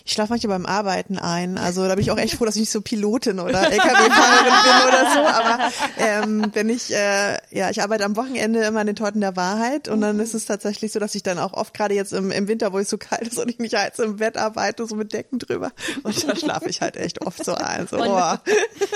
S1: Ich schlafe manchmal beim Arbeiten ein. Also da bin ich auch echt froh, dass ich nicht so Pilotin oder LKW-Fahrerin bin oder so. Aber ähm, wenn ich, äh, ja, ich arbeite am Wochenende immer an den Torten der Wahrheit und dann ist es tatsächlich so, dass ich dann auch oft gerade jetzt im, im Winter, wo es so kalt ist und ich mich halt im Bett arbeite, so mit Decken drüber. Und da schlafe ich halt echt oft so ein. So, oh.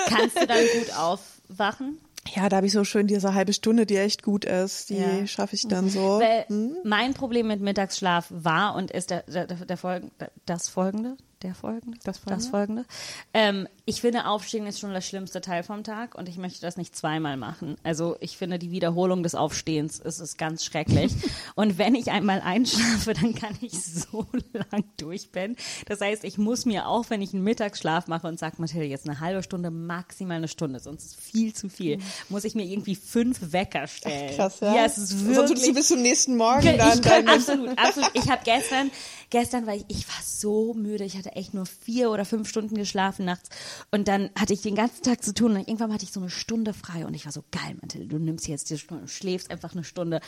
S3: Kannst du dann gut aufwachen?
S1: Ja, da habe ich so schön diese halbe Stunde, die echt gut ist. Die
S3: Ja.
S1: schaffe ich dann so.
S3: Weil mein Problem mit Mittagsschlaf war und ist der, der, der Folgen, das folgende, der folgende,
S5: Das folgende?
S3: das folgende. Ähm, ich finde, Aufstehen ist schon der schlimmste Teil vom Tag und ich möchte das nicht zweimal machen. Also ich finde, die Wiederholung des Aufstehens ist, ist ganz schrecklich. und wenn ich einmal einschlafe, dann kann ich so lang durchpennen. Das heißt, ich muss mir auch, wenn ich einen Mittagsschlaf mache und sage, Mathilde, jetzt eine halbe Stunde, maximal eine Stunde, sonst ist viel zu viel, muss ich mir irgendwie fünf Wecker stellen.
S1: Krass, ja.
S3: Ja, es ist
S1: Sonst
S3: wirklich
S1: bist du bis zum nächsten Morgen
S3: ich
S1: dann.
S3: kann, absolut, absolut. Ich habe gestern, gestern war ich, ich war so müde. Ich hatte echt nur vier oder fünf Stunden geschlafen nachts. Und dann hatte ich den ganzen Tag zu tun und irgendwann hatte ich so eine Stunde frei und ich war so geil, Mathilde, du nimmst jetzt die Stunde, schläfst einfach eine Stunde.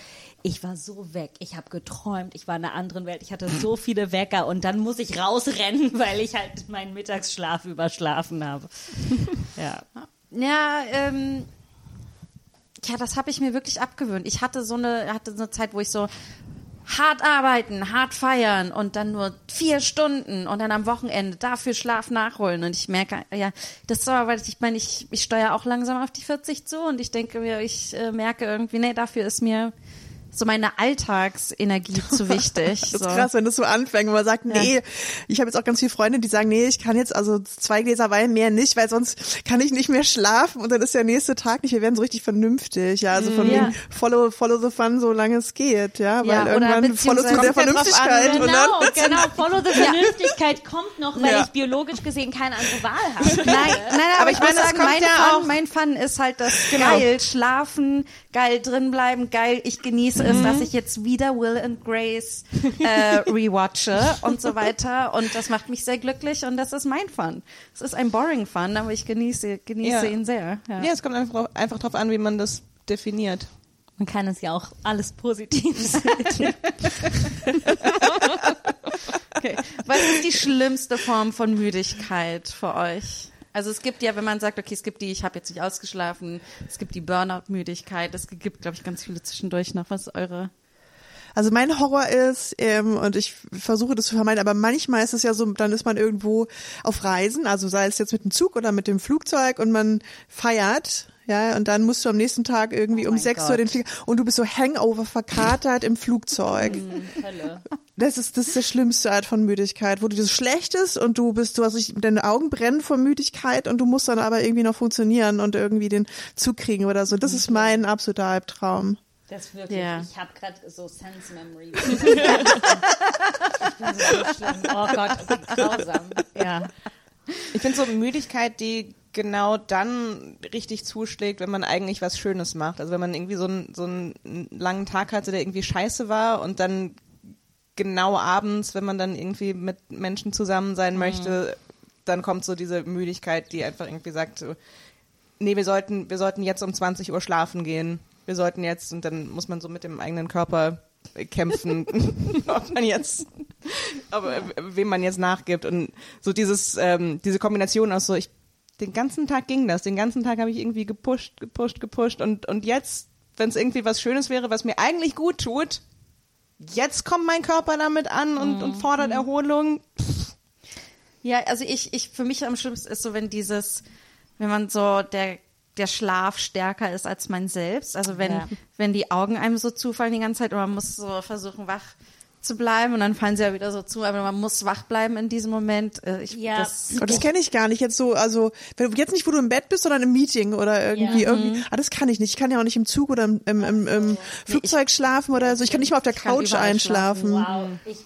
S3: Ich war so weg. Ich habe geträumt. Ich war in einer anderen Welt. Ich hatte so viele Wecker und dann muss ich rausrennen, weil ich halt meinen Mittagsschlaf überschlafen habe. Ja.
S2: Ja, ähm, ja, das habe ich mir wirklich abgewöhnt. Ich hatte so eine, hatte so eine Zeit, wo ich so hart arbeiten, hart feiern und dann nur vier Stunden und dann am Wochenende dafür Schlaf nachholen. Und ich merke, ja, das war, weil ich meine, ich, ich steuere auch langsam auf die 40 zu und ich denke mir, ich äh, merke irgendwie, nee, dafür ist mir so meine Alltagsenergie zu wichtig.
S1: Das
S2: so.
S1: ist krass, wenn das so anfängt, wenn man sagt, nee, ich habe jetzt auch ganz viele Freunde, die sagen, nee, ich kann jetzt also zwei Gläser Wein mehr nicht, weil sonst kann ich nicht mehr schlafen und dann ist der nächste Tag nicht, wir werden so richtig vernünftig, ja, also von
S2: Ja.
S1: wegen follow, follow the fun, solange es geht, ja, weil
S2: Ja,
S1: irgendwann follow zu der
S5: Kommt ja drauf an,
S1: Vernünftigkeit und dann
S3: Genau, genau. Follow the Vernünftigkeit kommt noch, weil
S1: Ja.
S3: ich biologisch gesehen keine andere Wahl habe.
S2: Nein, nein, aber,
S5: Aber
S2: ich
S5: meine,
S2: sagen, mein,
S5: ja
S2: Fun, mein Fun ist halt das
S5: Genau.
S2: geil schlafen, geil drin bleiben, geil ich genieße es, dass ich jetzt wieder Will and Grace äh, rewatche und so weiter und das macht mich sehr glücklich und das ist mein Fun. Es ist ein boring Fun, aber ich genieße, genieße
S5: Ja.
S2: ihn sehr. Ja.
S5: Ja, es kommt einfach, drauf- einfach drauf an, wie man das definiert.
S3: Man kann es ja auch alles positiv sehen.
S2: Okay. Was ist die schlimmste Form von Müdigkeit für euch? Also es gibt ja, wenn man sagt, okay, es gibt die, ich habe jetzt nicht ausgeschlafen, es gibt die Burnout-Müdigkeit, es gibt, glaube ich, ganz viele zwischendurch noch. Was eure?
S1: Also mein Horror ist, ähm, und ich versuche das zu vermeiden, aber manchmal ist es ja so, dann ist man irgendwo auf Reisen, also sei es jetzt mit dem Zug oder mit dem Flugzeug und man feiert, ja, und dann musst du am nächsten Tag irgendwie
S3: Oh
S1: um
S3: mein
S1: 6 Uhr den Flieger und du bist so Hangover verkatert im Flugzeug.
S3: Hölle.
S1: Das ist das ist die schlimmste Art von Müdigkeit, wo du so schlecht ist und du bist, du hast dich, deine Augen brennen vor Müdigkeit und du musst dann aber irgendwie noch funktionieren und irgendwie den Zug kriegen oder so. Das ist mein absoluter Albtraum.
S3: Das ist wirklich,
S2: Ja.
S3: ich habe gerade so Sense Memory. ich bin so schlimm. Oh Gott, wie grausam. Ja.
S5: Ich finde so Müdigkeit, die genau dann richtig zuschlägt, wenn man eigentlich was Schönes macht. Also wenn man irgendwie so einen, so einen langen Tag hatte, der irgendwie scheiße war und dann genau abends, wenn man dann irgendwie mit Menschen zusammen sein möchte, dann kommt so diese Müdigkeit, die einfach irgendwie sagt, nee, wir sollten, wir sollten jetzt um 20 Uhr schlafen gehen. Wir sollten jetzt, und dann muss man so mit dem eigenen Körper kämpfen, ob man jetzt, aber wem man jetzt nachgibt und so dieses, ähm, diese Kombination aus so, ich, den ganzen Tag ging das, den ganzen Tag habe ich irgendwie gepusht, gepusht, gepusht und, und jetzt, wenn es irgendwie was Schönes wäre, was mir eigentlich gut tut, jetzt kommt mein Körper damit an und, und fordert Erholung.
S2: Ja, also ich, ich, für mich am schlimmsten ist so, wenn dieses, wenn man so der der Schlaf stärker ist als man selbst. Also wenn,
S3: Ja.
S2: wenn die Augen einem so zufallen die ganze Zeit und man muss so versuchen, wach zu bleiben und dann fallen sie ja wieder so zu, aber man muss wach bleiben in diesem Moment. Äh, Ich,
S3: Ja.
S2: das,
S1: Und das kenne ich gar nicht jetzt so, also wenn, jetzt nicht, wo du im Bett bist, sondern im Meeting oder irgendwie,
S3: Ja.
S1: irgendwie. Ah, das kann ich nicht. Ich kann ja auch nicht im Zug oder im, im, im, im Flugzeug schlafen oder so. Ich kann nicht mal auf der Couch einschlafen.
S3: Wow, ich,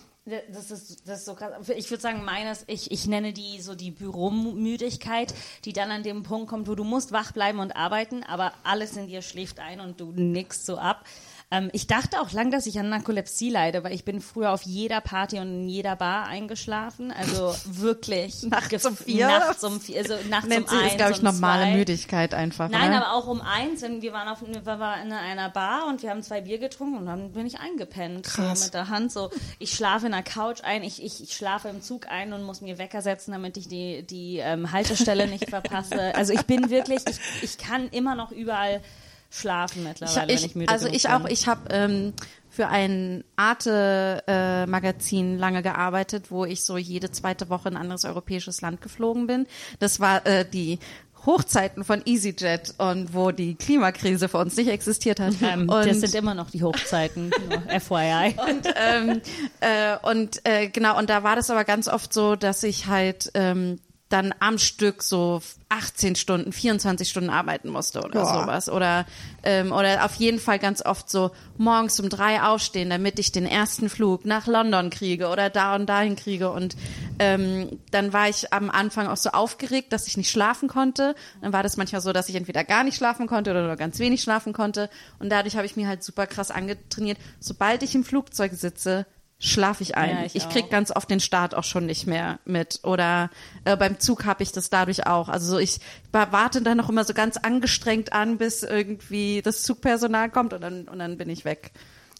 S3: das ist, das ist so krass. Ich würde sagen, meines, ich, ich nenne die so die Büromüdigkeit, die dann an dem Punkt kommt, wo du musst wach bleiben und arbeiten, aber alles in dir schläft ein und du nickst so ab. Ähm, ich dachte auch lang, dass ich an Narkolepsie leide, weil ich bin früher auf jeder Party und in jeder Bar eingeschlafen. Also wirklich.
S2: Nachts um vier?
S3: Nachts um vier, also nachts
S2: nennt
S3: um eins
S2: ist, glaube ich,
S3: um
S2: normale
S3: zwei.
S2: Müdigkeit einfach.
S3: Nein,
S2: ne?
S3: aber auch um eins. Und wir waren auf wir waren in einer Bar und wir haben zwei Bier getrunken und dann bin ich eingepennt.
S1: Krass.
S3: So mit der Hand. So, ich schlafe in der Couch ein, ich, ich, ich schlafe im Zug ein und muss mir Wecker setzen, damit ich die, die ähm, Haltestelle nicht verpasse. Also ich bin wirklich, ich, ich kann immer noch überall schlafen mittlerweile, wenn ich müde
S2: also ich
S3: bin.
S2: auch, ich habe ähm, für ein Arte-Magazin lange gearbeitet, wo ich so jede zweite Woche in ein anderes europäisches Land geflogen bin. Das war äh, die Hochzeiten von EasyJet und wo die Klimakrise für uns nicht existiert hat.
S3: Ähm,
S2: und,
S3: das sind immer noch die Hochzeiten, FYI.
S2: und, ähm, äh, und äh, genau, und da war das aber ganz oft so, dass ich halt ähm, dann am Stück so 18 Stunden, 24 Stunden arbeiten musste oder
S1: Boah.
S2: sowas. Oder, ähm, oder auf jeden Fall ganz oft so morgens um drei aufstehen, damit ich den ersten Flug nach London kriege oder da und dahin kriege. Und ähm, dann war ich am Anfang auch so aufgeregt, dass ich nicht schlafen konnte. Dann war das manchmal so, dass ich entweder gar nicht schlafen konnte oder nur ganz wenig schlafen konnte. Und dadurch habe ich mir halt super krass angetrainiert. Sobald ich im Flugzeug sitze, schlafe ich ein.
S3: Ja, ich
S2: ich krieg ganz oft den Start auch schon nicht mehr mit. Oder äh, beim Zug habe ich das dadurch auch. Also so ich wa- warte dann noch immer so ganz angestrengt an, bis irgendwie das Zugpersonal kommt und dann, und dann bin ich weg.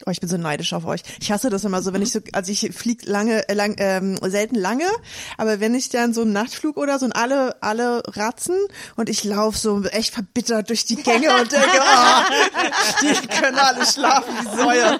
S1: Oh, ich bin so neidisch auf euch. Ich hasse das immer so, wenn ich so, also ich flieg lange, äh, lang, ähm, selten lange, aber wenn ich dann so einen Nachtflug oder so und alle, alle ratzen und ich laufe so echt verbittert durch die Gänge und denke, oh, die können alle schlafen wie Säue.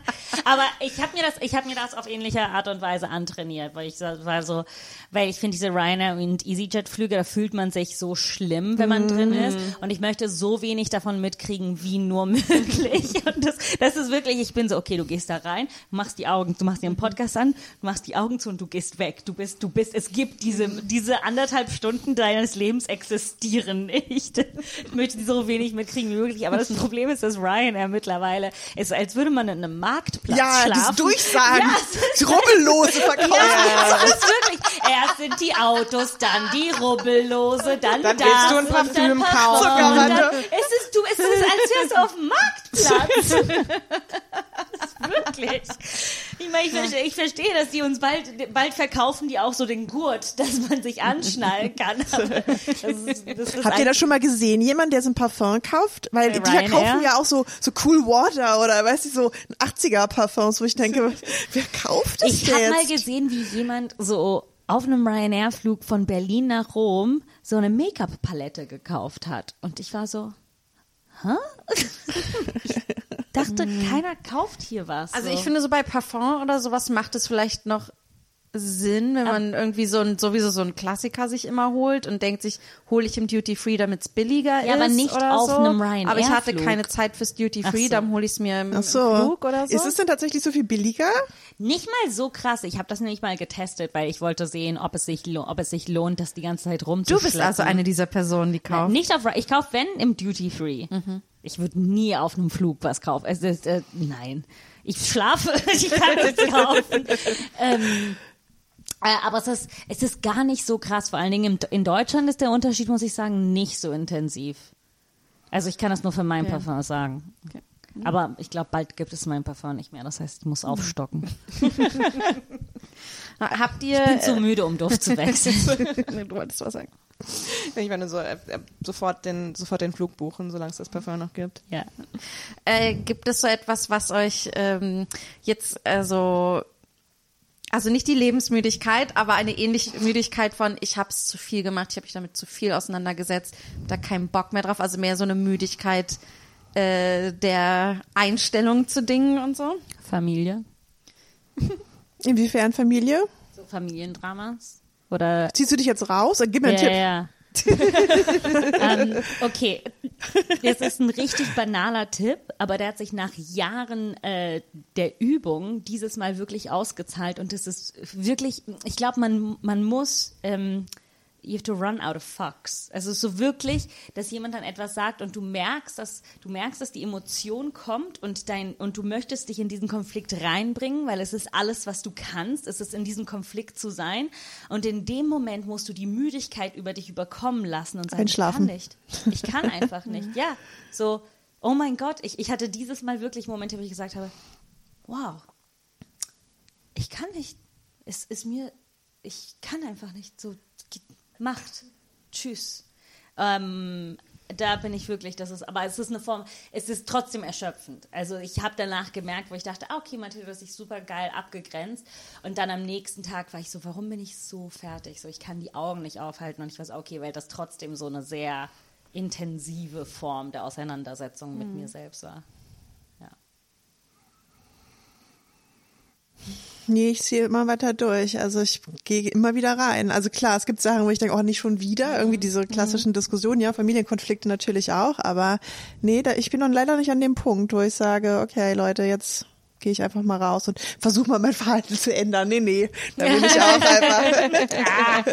S3: Aber ich habe mir das, ich habe mir das auf ähnliche Art und Weise antrainiert, weil ich war so, weil ich finde diese Ryanair und EasyJet-Flüge, da fühlt man sich so schlimm, wenn man drin ist. Und ich möchte so wenig davon mitkriegen, wie nur möglich. Und das, das ist wirklich, ich bin so, okay, du gehst da rein, machst die Augen, du machst dir einen Podcast an, du machst die Augen zu und du gehst weg. Du bist, du bist, es gibt diese, diese anderthalb Stunden deines Lebens existieren nicht. Ich möchte so wenig mitkriegen wie möglich. Aber das Problem ist, dass Ryanair mittlerweile ist, als würde man in einem Marktplatz
S1: Ja,
S3: schlafen.
S1: Durchsagen,
S3: Ja,
S1: Rubbellose verkaufen.
S3: ja, es ist wirklich. Erst sind die Autos, dann die Rubbellose, dann,
S5: Dann
S3: das
S5: willst du ein Parfüm kaufen.
S3: dann, es ist du, es ist als wärst du auf dem Marktplatz. Ist wirklich. Ich meine, ich verstehe, ich verstehe, dass die uns bald, bald verkaufen, die auch so den Gurt, dass man sich anschnallen kann. Das ist, das ist
S1: Habt ihr das schon mal gesehen? Jemand, der so ein Parfum kauft? Weil
S3: Bei
S1: die
S3: Ryanair?
S1: kaufen ja auch so, so Cool Water oder weißt du, so 80er Parfums, wo ich denke, wer kauft das
S3: Ich
S1: denn
S3: habe mal gesehen, wie jemand so auf einem Ryanair-Flug von Berlin nach Rom so eine Make-up-Palette gekauft hat. Und ich war so, hä? Ich dachte, keiner kauft hier was.
S2: Also
S3: so.
S2: ich finde so bei Parfum oder sowas macht es vielleicht noch Sinn, wenn man irgendwie so ein, sowieso so einen Klassiker sich immer holt und denkt sich, hole ich im Duty Free, damit es billiger
S3: Ja,
S2: ist.
S3: aber nicht
S2: oder
S3: auf
S2: so.
S3: einem Ryanair
S2: Aber ich hatte
S3: Flug.
S2: keine Zeit fürs Duty Free,
S3: so.
S2: dann hole ich es mir im,
S1: so.
S2: im Flug oder so.
S1: Ist es denn tatsächlich so viel billiger?
S3: Nicht mal so krass. Ich habe das nämlich mal getestet, weil ich wollte sehen, ob es sich, ob es sich lohnt, das die ganze Zeit
S2: du
S3: rumzuschleppen.
S2: bist also eine dieser Personen, die kauft.
S3: Nicht auf, ich kaufe wenn im Duty Free. Ich würde nie auf einem Flug was kaufen. Es ist, äh, nein. Ich schlafe, ich kann es kaufen. ähm, äh, aber es ist, es ist gar nicht so krass. Vor allen Dingen in Deutschland ist der Unterschied, muss ich sagen, nicht so intensiv. Also ich kann das nur für mein Parfum sagen. Aber ich glaube, bald gibt es mein Parfum nicht mehr. Das heißt, ich muss aufstocken.
S2: Habt ihr,
S3: Ich bin zu müde, um Duft zu wechseln.
S2: nee, du wolltest was sagen.
S5: Ich meine, so, äh, äh, sofort, den, sofort den Flug buchen, solange es das Parfum noch gibt.
S3: ja.
S2: Äh, gibt es so etwas, was euch ähm, jetzt also also nicht die Lebensmüdigkeit, aber eine ähnliche Müdigkeit von ich habe es zu viel gemacht, ich habe mich damit zu viel auseinandergesetzt, da keinen Bock mehr drauf, also mehr so eine Müdigkeit äh, der Einstellung zu Dingen und so.
S3: Familie.
S1: Inwiefern Familie?
S3: So Familiendramas. Oder
S1: Ziehst du dich jetzt raus? Gib mir einen
S3: ja,
S1: Tipp.
S3: ja. ähm, okay, das ist ein richtig banaler Tipp, aber der hat sich nach Jahren äh, der Übung dieses Mal wirklich ausgezahlt und es ist wirklich, ich glaube, man, man muss, ähm, you have to run out of fucks. Also so wirklich, dass jemand dann etwas sagt und du merkst, dass du merkst, dass die Emotion kommt und dein und du möchtest dich in diesen Konflikt reinbringen, weil es ist alles, was du kannst, es ist in diesem Konflikt zu sein. Und in dem Moment musst du die Müdigkeit über dich überkommen lassen und sagen, ich kann nicht, ich kann einfach nicht. Ja, so, oh mein Gott, ich, ich hatte dieses Mal wirklich Momente, wo ich gesagt habe, wow, ich kann nicht, es ist mir, ich kann einfach nicht. So, macht, tschüss. Ähm, da bin ich wirklich, das ist, aber es ist eine Form, es ist trotzdem erschöpfend. Also ich habe danach gemerkt, wo ich dachte, ah, okay, Mathilde, ist sich super geil abgegrenzt. Und dann am nächsten Tag war ich so, warum bin ich so fertig? So, ich kann die Augen nicht aufhalten und ich weiß, okay, weil das trotzdem so eine sehr intensive Form der Auseinandersetzung mit mir selbst war.
S1: Nee, ich ziehe immer weiter durch. Also ich gehe immer wieder rein. Also klar, es gibt Sachen, wo ich denke, oh, nicht schon wieder. Irgendwie diese klassischen Diskussionen, ja, Familienkonflikte natürlich auch. Aber nee, da, ich bin noch leider nicht an dem Punkt, wo ich sage, okay, Leute, jetzt gehe ich einfach mal raus und versuche mal mein Verhalten zu ändern. Nee, nee, da bin ich auch einfach.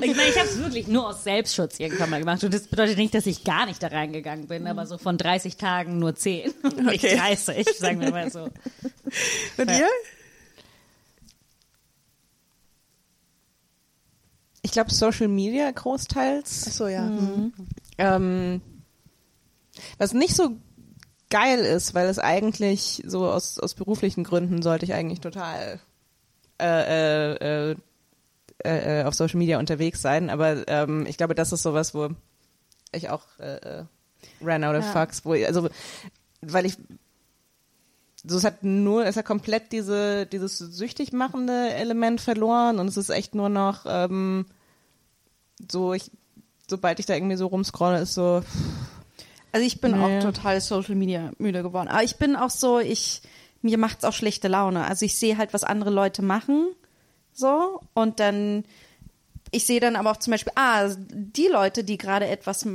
S3: Ich meine, ich habe es wirklich nur aus Selbstschutz irgendwann mal gemacht. Und das bedeutet nicht, dass ich gar nicht da reingegangen bin, aber so von 30 Tagen nur 10. Nicht
S1: Okay.
S3: 30, sagen wir mal so.
S1: Und ihr?
S5: Ich glaube, Social Media großteils.
S1: Ach so, ja. Mhm.
S5: Ähm, was nicht so geil ist, weil es eigentlich so aus, aus beruflichen Gründen sollte ich eigentlich total äh, äh, äh, äh, auf Social Media unterwegs sein. Aber ähm, ich glaube, das ist sowas, wo ich auch äh, äh, ran out of fucks, wo ich, also weil ich so es hat nur, es hat komplett diese dieses süchtig machende Element verloren und es ist echt nur noch ähm, so ich sobald ich da irgendwie so rumscrolle ist so
S2: Also ich bin
S5: Nee.
S2: auch total Social Media müde geworden. Aber ich bin auch so, ich, mir macht's auch schlechte Laune. Also ich sehe halt, was andere Leute machen, so, und dann, ich sehe dann aber auch zum Beispiel, ah, die Leute, die gerade etwas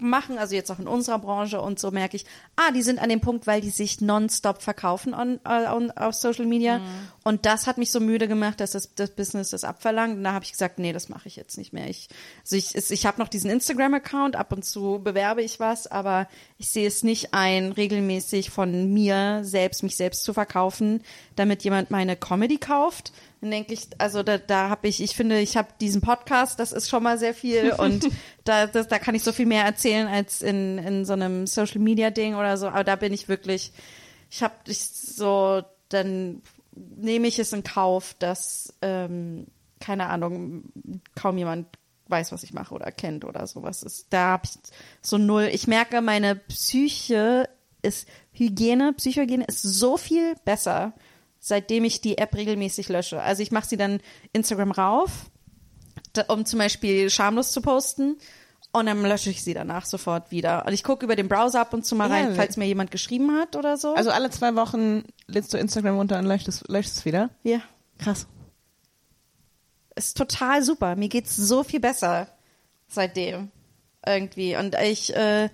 S2: machen, also jetzt auch in unserer Branche und so merke ich, ah, die sind an dem Punkt, weil die sich nonstop verkaufen on, äh, on, auf Social Media. Und das hat mich so müde gemacht, dass das, das Business das abverlangt. Und da habe ich gesagt, nee, das mache ich jetzt nicht mehr. Ich, also ich, ich habe noch diesen Instagram-Account, ab und zu bewerbe ich was, aber ich sehe es nicht ein, regelmäßig von mir selbst, mich selbst zu verkaufen, damit jemand meine Comedy kauft. Dann denke ich, also da, da habe ich, ich finde, ich habe diesen Podcast, das ist schon mal sehr viel und da, das, da kann ich so viel mehr erzählen als in, in so einem Social Media Ding oder so. Aber da bin ich wirklich, ich habe ich so, dann nehme ich es in Kauf, dass ähm, keine Ahnung, kaum jemand weiß, was ich mache oder kennt oder sowas ist. Da habe ich so null. Ich merke, meine Psyche ist Hygiene, Psychohygiene ist so viel besser, seitdem ich die App regelmäßig lösche. Also ich mache sie dann Instagram rauf, um zum Beispiel schamlos zu posten. Und dann lösche ich sie danach sofort wieder. Und ich gucke über den Browser ab und zu mal
S5: Ja,
S2: rein, falls mir jemand geschrieben hat oder so.
S5: also alle zwei Wochen lädst du Instagram runter und löscht es, löscht es wieder
S2: ja.
S5: krass
S2: ist total super. Mir geht's so viel besser seitdem irgendwie. Und ich äh,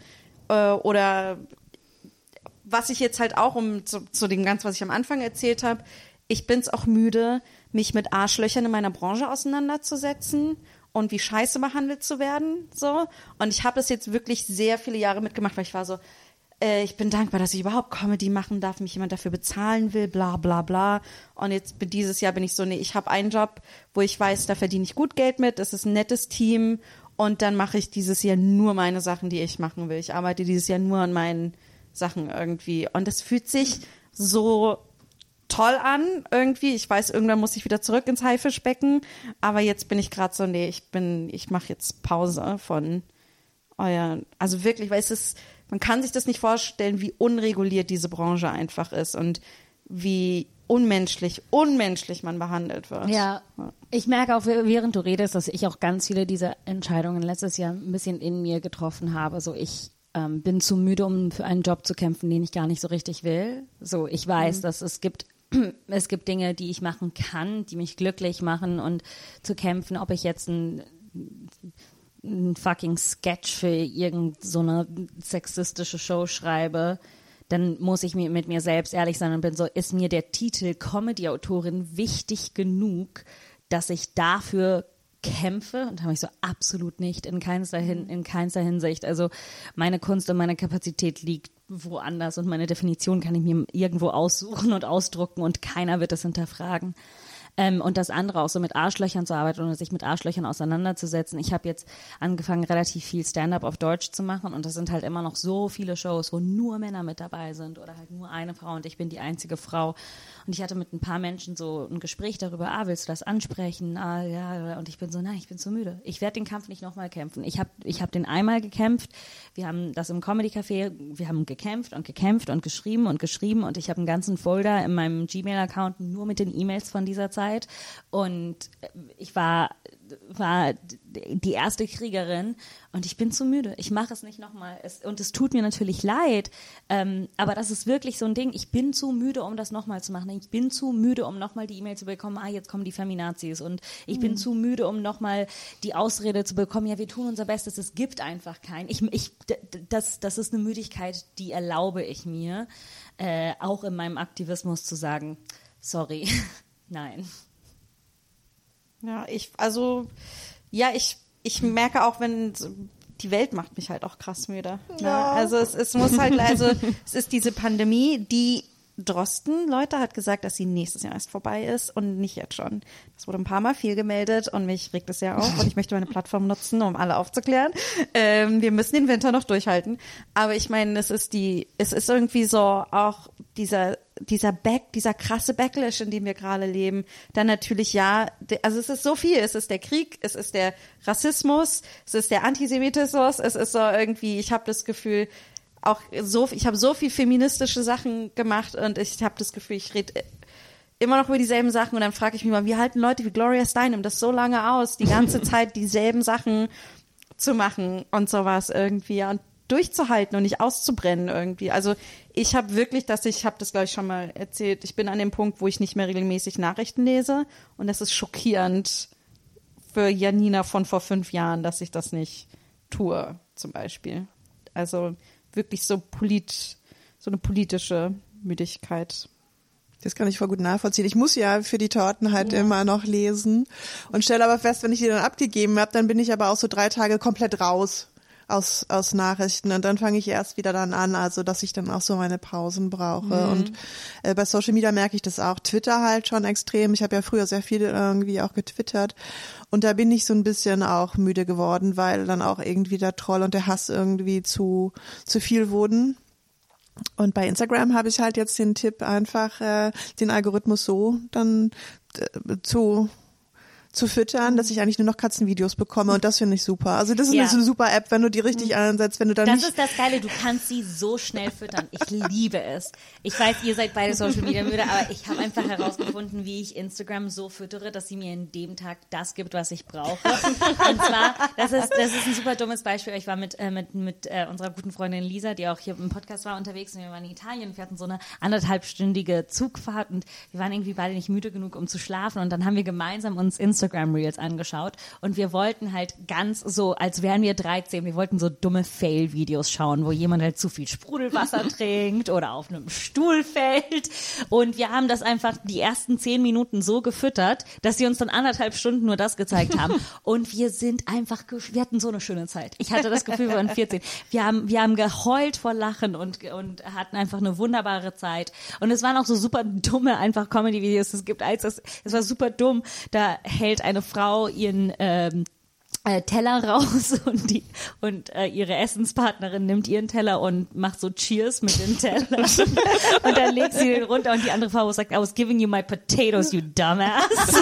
S2: äh, oder was ich jetzt halt auch um zu, zu dem ganz, was ich am Anfang erzählt habe, ich bin's auch müde, mich mit Arschlöchern in meiner Branche auseinanderzusetzen und wie scheiße behandelt zu werden, so. Und ich habe das jetzt wirklich sehr viele Jahre mitgemacht, weil ich war so, äh, ich bin dankbar, dass ich überhaupt Comedy machen darf, mich jemand dafür bezahlen will, bla bla bla. Und jetzt bin- dieses Jahr bin ich so, nee, ich habe einen Job, wo ich weiß, da verdiene ich gut Geld mit, das ist ein nettes Team und dann mache ich dieses Jahr nur meine Sachen, die ich machen will. Ich arbeite dieses Jahr nur an meinen Sachen irgendwie. Und es fühlt sich so toll an irgendwie. Ich weiß, irgendwann muss ich wieder zurück ins Haifischbecken, aber jetzt bin ich gerade so, nee, ich bin, ich mache jetzt Pause von euer, also wirklich, weil es ist, man kann sich das nicht vorstellen, wie unreguliert diese Branche einfach ist und wie unmenschlich, unmenschlich man behandelt wird.
S3: Ja, ich merke auch, während du redest, dass ich auch ganz viele dieser Entscheidungen letztes Jahr ein bisschen in mir getroffen habe. So, ich ähm, bin zu müde, um für einen Job zu kämpfen, den ich gar nicht so richtig will. So, ich weiß, dass es gibt es gibt Dinge, die ich machen kann, die mich glücklich machen und zu kämpfen, ob ich jetzt ein ein fucking Sketch für irgend so eine sexistische Show schreibe, dann muss ich mir mit mir selbst ehrlich sein und bin so, ist mir der Titel Comedy-Autorin wichtig genug, dass ich dafür kämpfe und habe ich so absolut nicht in keinster, Hin in keinster Hinsicht. Also meine Kunst und meine Kapazität liegt woanders und meine Definition kann ich mir irgendwo aussuchen und ausdrucken und keiner wird es hinterfragen. Ähm, und das andere auch so mit Arschlöchern zu arbeiten oder sich mit Arschlöchern auseinanderzusetzen. Ich habe jetzt angefangen, relativ viel Stand-up auf Deutsch zu machen und das sind halt immer noch so viele Shows, wo nur Männer mit dabei sind oder halt nur eine Frau und ich bin die einzige Frau. Und ich hatte mit ein paar Menschen so ein Gespräch darüber, ah, willst du das ansprechen? Ah, ja, und ich bin so, nein, ich bin zu müde. Ich werde den Kampf nicht nochmal kämpfen. Ich habe ich hab den einmal gekämpft. Wir haben das im Comedy Café, wir haben gekämpft und gekämpft und geschrieben und geschrieben und ich habe einen ganzen Folder in meinem Gmail-Account nur mit den E-Mails von dieser Zeit. Und ich war war die erste Kriegerin und ich bin zu müde. Ich mache es nicht nochmal. Und es tut mir natürlich leid, ähm, aber das ist wirklich so ein Ding. Ich bin zu müde, um das nochmal zu machen. Ich bin zu müde, um nochmal die E-Mail zu bekommen, ah, jetzt kommen die Feminazis. Und ich bin zu müde, um nochmal die Ausrede zu bekommen, ja, wir tun unser Bestes, es gibt einfach keinen. Ich, ich, das, das ist eine Müdigkeit, die erlaube ich mir, äh, auch in meinem Aktivismus zu sagen, sorry, nein.
S2: Ja, ich, also, ja, ich, ich merke auch, wenn die Welt macht mich halt auch krass müde. Ne? Also es, es muss halt, also es ist diese Pandemie, die Drosten, Leute, hat gesagt, dass sie nächstes Jahr erst vorbei ist und nicht jetzt schon. Das wurde ein paar Mal viel gemeldet und mich regt es ja auf und ich möchte meine Plattform nutzen, um alle aufzuklären. Ähm, wir müssen den Winter noch durchhalten. Aber ich meine, es ist die, es ist irgendwie so auch dieser, dieser Back, dieser krasse Backlash, in dem wir gerade leben. Dann natürlich ja, also es ist so viel. Es ist der Krieg, es ist der Rassismus, es ist der Antisemitismus, es ist so irgendwie, ich habe das Gefühl, auch so, ich habe so viel feministische Sachen gemacht und ich habe das Gefühl, ich rede immer noch über dieselben Sachen und dann frage ich mich mal, wie halten Leute wie Gloria Steinem das so lange aus, die ganze Zeit dieselben Sachen zu machen und sowas irgendwie und durchzuhalten und nicht auszubrennen irgendwie. Also ich habe wirklich, dass ich habe das glaube ich schon mal erzählt, ich bin an dem Punkt, wo ich nicht mehr regelmäßig Nachrichten lese und das ist schockierend für Janina von vor fünf Jahren, dass ich das nicht tue, zum Beispiel. Also wirklich so polit, so eine politische Müdigkeit.
S1: Das kann ich voll gut nachvollziehen. Ich muss ja für die Torten halt immer noch lesen und stelle aber fest, wenn ich die dann abgegeben habe, dann bin ich aber auch so drei Tage komplett raus aus, aus Nachrichten und dann fange ich erst wieder dann an, also dass ich dann auch so meine Pausen brauche. Und äh, bei Social Media merke ich das auch. Twitter halt schon extrem. Ich habe ja früher sehr viel irgendwie auch getwittert und da bin ich so ein bisschen auch müde geworden, weil dann auch irgendwie der Troll und der Hass irgendwie zu, zu viel wurden. Und bei Instagram habe ich halt jetzt den Tipp, einfach äh, den Algorithmus so dann äh, zu zu füttern, dass ich eigentlich nur noch Katzenvideos bekomme und das finde ich super. Also das ist
S3: Ja.
S1: eine super App, wenn du die richtig einsetzt, wenn du dann
S3: Das ist das Geile, du kannst sie so schnell füttern. Ich liebe es. Ich weiß, ihr seid beide Social Media müde, aber ich habe einfach herausgefunden, wie ich Instagram so füttere, dass sie mir in dem Tag das gibt, was ich brauche. Und zwar, das ist, das ist ein super dummes Beispiel. Ich war mit, äh, mit, mit äh, unserer guten Freundin Lisa, die auch hier im Podcast war, unterwegs und wir waren in Italien und wir hatten so eine anderthalbstündige Zugfahrt und wir waren irgendwie beide nicht müde genug, um zu schlafen und dann haben wir gemeinsam uns Instagram Reels angeschaut und wir wollten halt ganz so, als wären wir 13, wir wollten so dumme Fail-Videos schauen, wo jemand halt zu viel Sprudelwasser trinkt oder auf einem Stuhl fällt und wir haben das einfach die ersten zehn Minuten so gefüttert, dass sie uns dann anderthalb Stunden nur das gezeigt haben und wir sind einfach, wir hatten so eine schöne Zeit. Ich hatte das Gefühl, wir waren 14. Wir haben, wir haben geheult vor Lachen und, und hatten einfach eine wunderbare Zeit und es waren auch so super dumme einfach Comedy-Videos. Es gibt eins, das, es war super dumm, da hält eine Frau ihren ähm, äh, Teller raus und die und äh, ihre Essenspartnerin nimmt ihren Teller und macht so Cheers mit den Tellern. Und dann legt sie den runter und die andere Frau sagt I was giving you my potatoes you dumbass.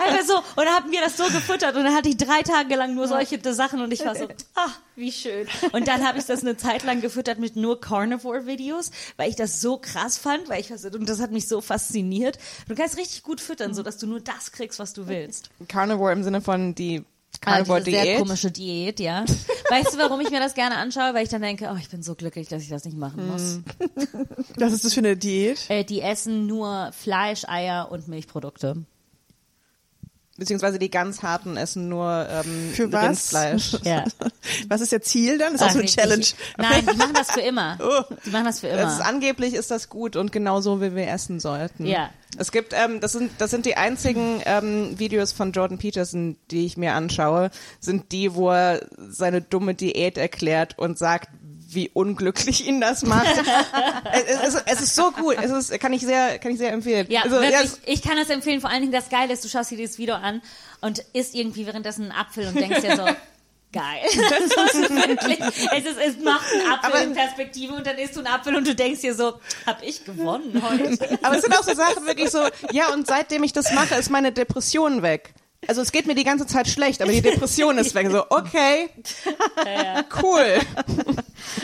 S3: Einfach so und dann haben wir das so gefuttert und dann hatte ich drei Tage lang nur solche Sachen und ich war so ah wie schön. Und dann habe ich das eine Zeit lang gefüttert mit nur Carnivore Videos weil ich das so krass fand weil ich was und das hat mich so fasziniert. Du kannst richtig gut füttern so dass du nur das kriegst was du willst.
S5: Carnivore im Sinne von die
S3: Ah, diese sehr
S5: Carnivore-Diät.
S3: komische Diät, ja. Weißt du, warum ich mir das gerne anschaue? Weil ich dann denke, oh, ich bin so glücklich, dass ich das nicht machen muss.
S1: Was ist das für eine Diät?
S3: Äh, die essen nur Fleisch, Eier und Milchprodukte.
S5: Beziehungsweise die ganz harten essen nur ähm,
S1: Für was?
S5: Rindfleisch.
S3: Ja.
S1: Was ist der Ziel dann? Ist auch
S3: Ach,
S1: so eine Challenge.
S3: Ich, nein, die machen das für immer. Die machen das für
S5: Das ist,
S3: immer.
S5: angeblich ist das gut und genau so, wie wir essen sollten.
S3: Ja.
S5: Es gibt, ähm, das sind, das sind die einzigen ähm, Videos von Jordan Peterson, die ich mir anschaue, sind die, wo er seine dumme Diät erklärt und sagt, wie unglücklich ihn das macht. es, es, es ist so gut. Es ist, kann ich sehr, kann ich sehr empfehlen.
S3: Ja,
S5: also,
S3: wirklich,
S5: es-
S3: ich kann das empfehlen. Vor allen Dingen das Geile ist, du schaust dir dieses Video an und isst irgendwie währenddessen einen Apfel und denkst dir so, geil. Das ist wirklich, es, ist, es macht einen Apfel
S5: Aber-
S3: in Perspektive und dann isst du einen Apfel und du denkst dir so, hab ich gewonnen heute?
S5: Aber es sind auch so Sachen wirklich so, ja, und seitdem ich das mache, ist meine Depression weg. Also es geht mir die ganze Zeit schlecht, aber die Depression ist weg. So, okay, cool.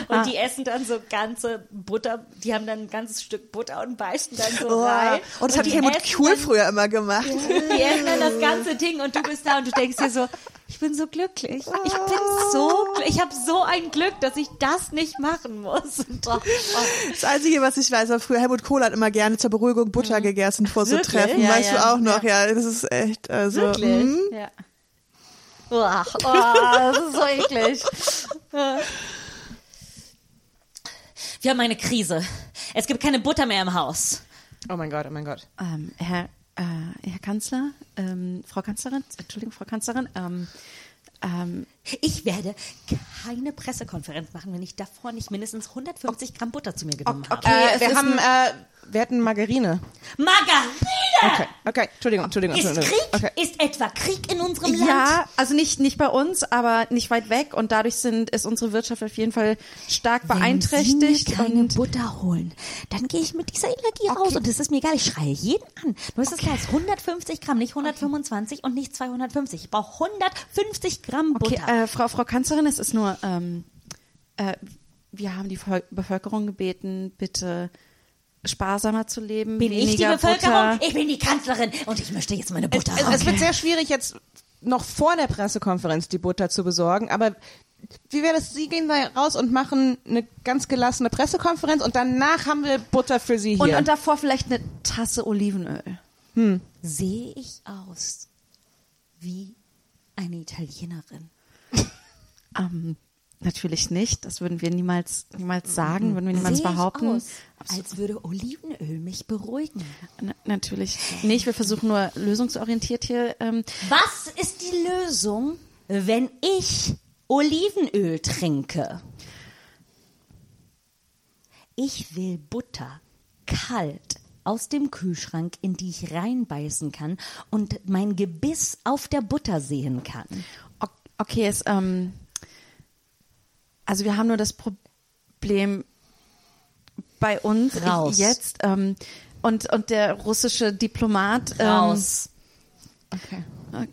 S3: Und die essen dann so ganze Butter, die haben dann ein ganzes Stück Butter und beißen dann so
S1: Oh,
S3: rein.
S1: und das hat
S3: die
S1: Helmut Kuhl früher immer gemacht.
S3: Die essen dann das ganze Ding und du bist da und du denkst dir so, ich bin so glücklich. Ich bin so, gl- ich habe so ein Glück, dass ich das nicht machen muss. Doch, oh,
S1: Das Einzige, was ich weiß, war früher, Helmut Kohl hat immer gerne zur Beruhigung Butter gegessen vor so
S3: Wirklich?
S1: Treffen.
S3: Ja,
S1: weißt
S3: ja.
S1: du auch noch? Ja, das ist echt, also.
S3: wirklich.
S1: mhm.
S3: Ja. Uah, oh, das ist so eklig. Wir haben eine Krise. Es gibt keine Butter mehr im Haus.
S5: Oh mein Gott, oh mein Gott.
S2: Ähm, Herr, äh, Herr Kanzler, ähm, Frau Kanzlerin, Entschuldigung, Frau Kanzlerin, ähm, ähm,
S3: Ich werde keine Pressekonferenz machen, wenn ich davor nicht mindestens 150 Gramm Butter zu mir genommen habe.
S5: Äh,
S2: es
S5: wir
S2: ist
S5: haben, äh, wir hatten Margarine.
S3: Margarine!
S5: Okay, okay, Entschuldigung, Entschuldigung,
S3: Ist
S5: Entschuldigung.
S3: Krieg?
S5: Okay.
S3: Ist etwa Krieg in unserem Land?
S2: ja, also nicht, nicht bei uns, aber nicht weit weg und dadurch sind, ist unsere Wirtschaft auf jeden Fall stark beeinträchtigt
S3: Wenn Sie mir keine
S2: und
S3: Butter holen, dann gehe ich mit dieser Energie raus und das ist mir egal. Ich schreie jeden an. Nur ist es klar, es ist 150 Gramm, nicht 125 und nicht 250. Ich brauche 150 Gramm Butter.
S2: Okay, äh, Frau, Frau Kanzlerin, es ist nur, ähm, äh, wir haben die Vol- Bevölkerung gebeten, bitte sparsamer zu leben.
S3: bin ich die Bevölkerung?
S2: Butter.
S3: Ich bin die Kanzlerin und ich möchte jetzt meine
S5: Es,
S3: Butter
S5: es,
S3: haben.
S5: es wird sehr schwierig, jetzt noch vor der Pressekonferenz die Butter zu besorgen, aber wie wäre das? Sie gehen da raus und machen eine ganz gelassene Pressekonferenz und danach haben wir Butter für Sie hier.
S2: Und, und davor vielleicht eine Tasse Olivenöl.
S3: Sehe ich aus wie eine Italienerin?
S2: Ähm, natürlich nicht. Das würden wir niemals, niemals sagen, würden wir niemals
S3: Sehe
S2: behaupten.
S3: aus, als würde Olivenöl mich beruhigen.
S2: Na, natürlich nicht. Wir versuchen nur lösungsorientiert hier. Ähm,
S3: Was ist die Lösung, wenn ich Olivenöl trinke? Ich will Butter kalt aus dem Kühlschrank, in die ich reinbeißen kann und mein Gebiss auf der Butter sehen kann.
S2: okay, es, ähm, also wir haben nur das Problem bei uns
S3: Raus.
S2: jetzt ähm, und und der russische Diplomat ähm,
S3: Raus.
S5: okay.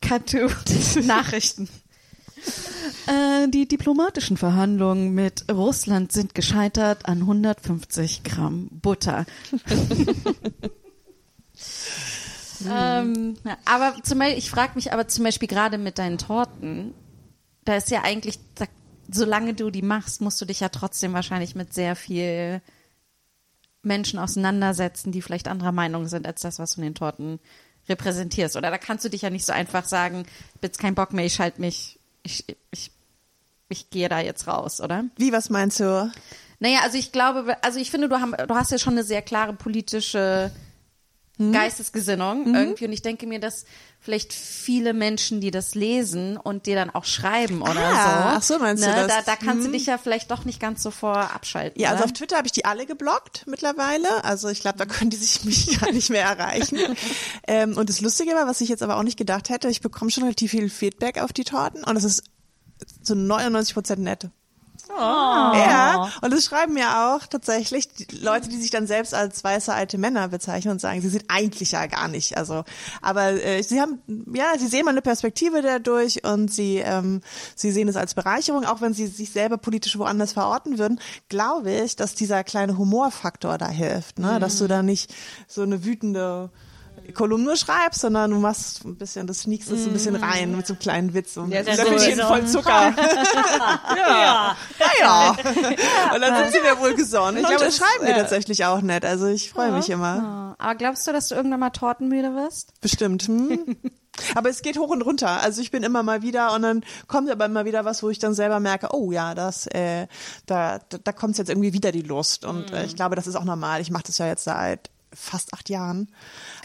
S2: Katu Nachrichten. Äh, die diplomatischen Verhandlungen mit Russland sind gescheitert an 150 Gramm Butter. ähm, aber zum Beispiel, ich frage mich aber zum Beispiel gerade mit deinen Torten, da ist ja eigentlich, da, solange du die machst, musst du dich ja trotzdem wahrscheinlich mit sehr viel Menschen auseinandersetzen, die vielleicht anderer Meinung sind als das, was du in den Torten repräsentierst. Oder da kannst du dich ja nicht so einfach sagen, ich keinen Bock mehr, ich schalte mich, ich, ich, ich gehe da jetzt raus, oder?
S1: Wie, was meinst du?
S2: Naja, also ich glaube, also ich finde, du, haben, du hast ja schon eine sehr klare politische Geistesgesinnung irgendwie. Und ich denke mir, dass vielleicht viele Menschen, die das lesen und dir dann auch schreiben oder
S1: Ah,
S2: so.
S1: ach so meinst du
S2: ne,
S1: das?
S2: Da, da kannst du dich ja vielleicht doch nicht ganz so vor abschalten.
S1: Ja, also
S2: oder?
S1: auf Twitter habe ich die alle geblockt mittlerweile. Also ich glaube, da können die sich mich gar nicht mehr erreichen. ähm, und das Lustige war, was ich jetzt aber auch nicht gedacht hätte, ich bekomme schon relativ viel Feedback auf die Torten und es ist zu 99 Prozent nett. Ja, und das schreiben mir auch tatsächlich die Leute, die sich dann selbst als weiße alte Männer bezeichnen und sagen, sie sind eigentlich ja gar nicht. Also, aber äh, sie haben, ja, sie sehen mal eine Perspektive dadurch und sie, ähm, sie sehen es als Bereicherung, auch wenn sie sich selber politisch woanders verorten würden, glaube ich, dass dieser kleine Humorfaktor da hilft, ne, dass du da nicht so eine wütende Kolumne schreibst, sondern du machst ein bisschen, das sneakst es ein bisschen rein mit so einem kleinen Witz. Und
S5: Ja,
S1: ja,
S5: so-
S1: Löffelchen
S3: so-
S1: voll Zucker. ja. ja. Und dann sind sie mir wohl gesonnen. Ich glaube, das schreiben wir tatsächlich auch nett. Also ich freue mich immer.
S2: Aber glaubst du, dass du irgendwann mal tortenmüde wirst?
S1: Bestimmt. Hm? Aber es geht hoch und runter. Also ich bin immer mal wieder und dann kommt aber immer wieder was, wo ich dann selber merke, oh ja, das, äh, da, da, da kommt jetzt irgendwie wieder die Lust. Und äh, ich glaube, das ist auch normal. Ich mache das ja jetzt seit fast acht Jahren.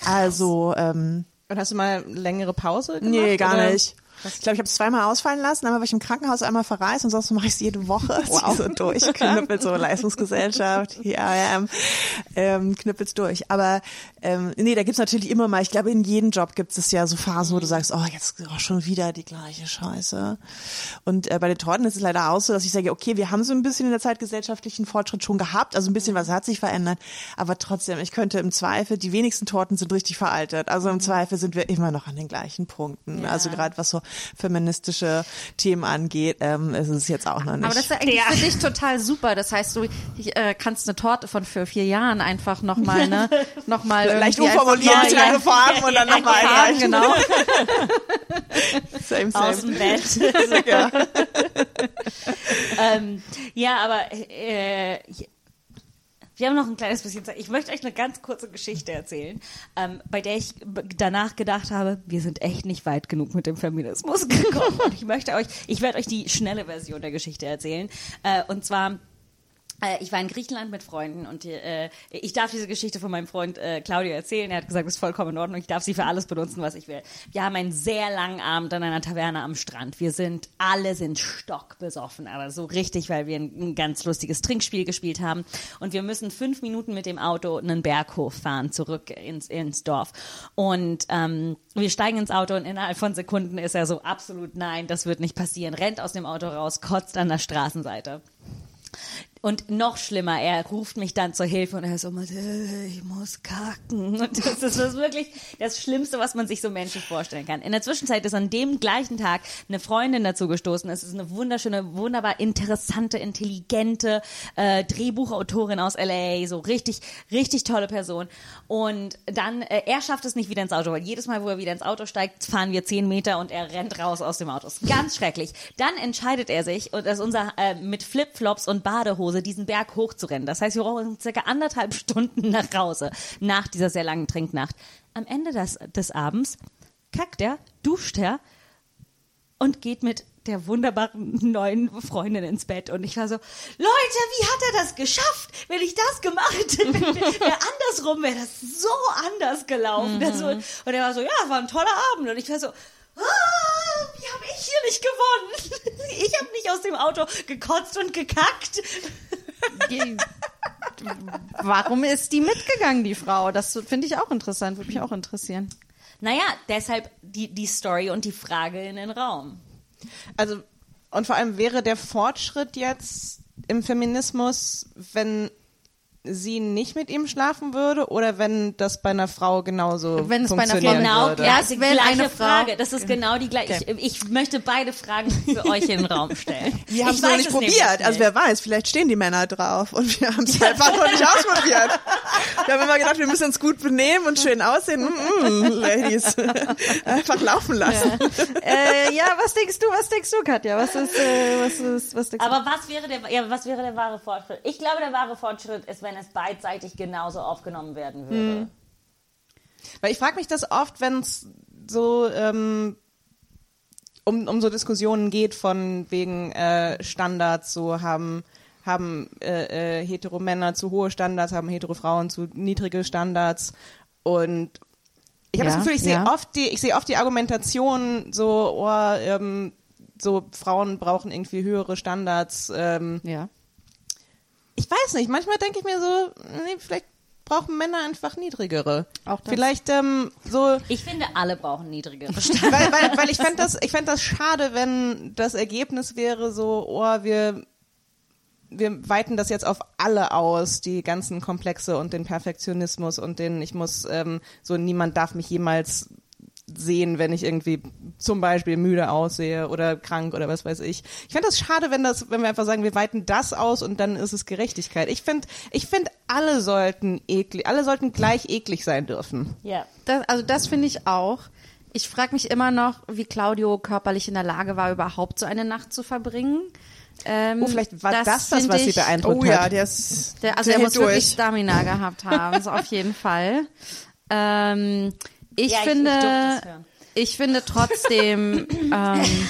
S1: Also, ähm,
S5: Und hast du mal längere Pause gemacht?
S1: Nee, gar
S5: oder?
S1: nicht. Ich glaube, ich habe es zweimal ausfallen lassen, einmal war ich im Krankenhaus, einmal verreist und sonst mache ich es jede Woche. Wow. so durch, knüppelt so Leistungsgesellschaft, here I am, ähm, knüppelt's durch. Aber ähm, nee, da gibt's natürlich immer mal, ich glaube, in jedem Job gibt es ja so Phasen, wo du sagst, oh, jetzt oh, schon wieder die gleiche Scheiße. Und äh, bei den Torten ist es leider auch so, dass ich sage, okay, wir haben so ein bisschen in der Zeit gesellschaftlichen Fortschritt schon gehabt, also ein bisschen was hat sich verändert, aber trotzdem, ich könnte im Zweifel, die wenigsten Torten sind richtig veraltet. Also im Zweifel sind wir immer noch an den gleichen Punkten.
S2: Ja.
S1: Also gerade was so feministische Themen angeht, ähm, ist es jetzt auch noch nicht.
S2: Aber das ist ja eigentlich für dich total super. Das heißt, du ich, äh, kannst eine Torte von für vier Jahren einfach nochmal, ne, nochmal
S1: Leicht
S2: irgendwie einfach
S1: umformulieren,
S2: neu-
S1: kleine Farben und dann nochmal einreichen.
S2: genau.
S1: Same,
S3: Aus
S1: same.
S3: dem Bett.
S1: Ja.
S3: ähm, ja, aber äh, wir haben noch ein kleines bisschen Zeit. Ich möchte euch eine ganz kurze Geschichte erzählen, ähm, bei der ich danach gedacht habe, wir sind echt nicht weit genug mit dem Feminismus gekommen. Und ich möchte euch, ich werde euch die schnelle Version der Geschichte erzählen. Äh, und zwar ich war in Griechenland mit Freunden und äh, ich darf diese Geschichte von meinem Freund äh, Claudio erzählen. Er hat gesagt, das ist vollkommen in Ordnung. Ich darf sie für alles benutzen, was ich will. Wir haben einen sehr langen Abend an einer Taverne am Strand. Wir sind alle sind stockbesoffen, aber so richtig, weil wir ein, ein ganz lustiges Trinkspiel gespielt haben. Und wir müssen fünf Minuten mit dem Auto einen Berg hochfahren zurück ins, ins Dorf. Und ähm, wir steigen ins Auto und innerhalb von Sekunden ist er so absolut nein, das wird nicht passieren. Rennt aus dem Auto raus, kotzt an der Straßenseite. Und noch schlimmer, er ruft mich dann zur Hilfe und er ist so, "Mathe, ich muss kacken. Und das ist, das wirklich das Schlimmste, was man sich so menschlich vorstellen kann. In der Zwischenzeit ist an dem gleichen Tag eine Freundin dazu gestoßen. Es ist eine wunderschöne, wunderbar interessante, intelligente äh, Drehbuchautorin aus LA, so richtig, richtig tolle Person. Und dann, äh, er schafft es nicht wieder ins Auto, weil jedes Mal, wo er wieder ins Auto steigt, fahren wir zehn Meter und er rennt raus aus dem Auto. Ganz schrecklich. Dann entscheidet er sich, und das ist unser äh, mit Flipflops und Badehose diesen Berg hochzurennen. Das heißt, wir brauchen circa anderthalb Stunden nach Hause nach dieser sehr langen Trinknacht. Am Ende des, des Abends kackt er, duscht er und geht mit der wunderbaren neuen Freundin ins Bett. Und ich war so, Leute, wie hat er das geschafft? Wenn ich das gemacht hätte, wäre andersrum, wäre das so anders gelaufen. Das so, und er war so, ja, war ein toller Abend. Und ich war so, wie habe ich hier nicht gewonnen? Ich habe nicht aus dem Auto gekotzt und gekackt.
S2: Warum ist die mitgegangen, die Frau? Das finde ich auch interessant, würde mich auch interessieren.
S3: Naja, deshalb die, die Story und die Frage in den Raum.
S5: Also, und vor allem wäre der Fortschritt jetzt im Feminismus, wenn sie nicht mit ihm schlafen würde oder wenn das bei einer Frau genauso
S2: Wenn es bei einer Frau
S5: funktionieren
S3: Genau,
S5: würde?
S3: ja,
S2: Erst
S3: die
S2: wenn
S3: gleiche
S2: eine Frau-
S3: Frage. Das ist genau die gleiche. Ich, ich möchte beide Fragen für euch in den Raum stellen.
S1: Wir haben
S3: ich
S1: es noch nicht probiert.
S3: nicht.
S1: Also wer weiß, vielleicht stehen die Männer drauf und wir haben es einfach noch nicht ausprobiert. Wir haben immer gedacht, wir müssen uns gut benehmen und schön aussehen. Mm, mm, Ladies, einfach laufen lassen.
S2: äh, ja, was denkst du, was denkst du, Katja? Was ist, äh, was ist, was denkst
S3: Aber was wäre der, ja, was wäre der wahre Fortschritt? Ich glaube, der wahre Fortschritt ist, wenn es beidseitig genauso aufgenommen werden würde.
S5: Weil ich frage mich das oft, wenn es so ähm, um, um so Diskussionen geht von wegen äh, Standards, so haben haben äh, äh, hetero Männer zu hohe Standards, haben hetero Frauen zu niedrige Standards und ich habe
S2: Ja,
S5: das Gefühl, ich sehe
S2: ja.
S5: oft die ich sehe oft die Argumentation so oh, ähm, so Frauen brauchen irgendwie höhere Standards ähm?
S2: Ja.
S5: Ich weiß nicht, manchmal denke ich mir so, nee, vielleicht brauchen Männer einfach niedrigere.
S2: Auch das.
S5: Vielleicht ähm, so,
S3: Ich finde, alle brauchen niedrigere
S5: weil, weil, weil ich fände das, ich fänd das schade, wenn das Ergebnis wäre so, oh, wir, wir weiten das jetzt auf alle aus, die ganzen Komplexe und den Perfektionismus und den, ich muss, ähm, so niemand darf mich jemals sehen, wenn ich irgendwie zum Beispiel müde aussehe oder krank oder was weiß ich. Ich fände das schade, wenn das, wenn wir einfach sagen, wir weiten das aus und dann ist es Gerechtigkeit. Ich finde, ich finde, alle sollten eklig, alle sollten gleich eklig sein dürfen.
S3: Ja.
S2: Das, also das finde ich auch. Ich frage mich immer noch, wie Claudio körperlich in der Lage war, überhaupt so eine Nacht zu verbringen. Ähm,
S5: Oh, vielleicht war das das,
S2: find
S5: was sie
S2: ich-
S5: beeindruckt
S1: Oh ja,
S5: hat.
S1: der ist
S2: Der, also
S1: der
S2: er muss wirklich
S1: durch.
S2: Stamina gehabt haben, so auf jeden Fall. Ähm, ich
S3: Ja, ich- ich
S2: finde,
S3: hören.
S2: ich finde trotzdem, ähm,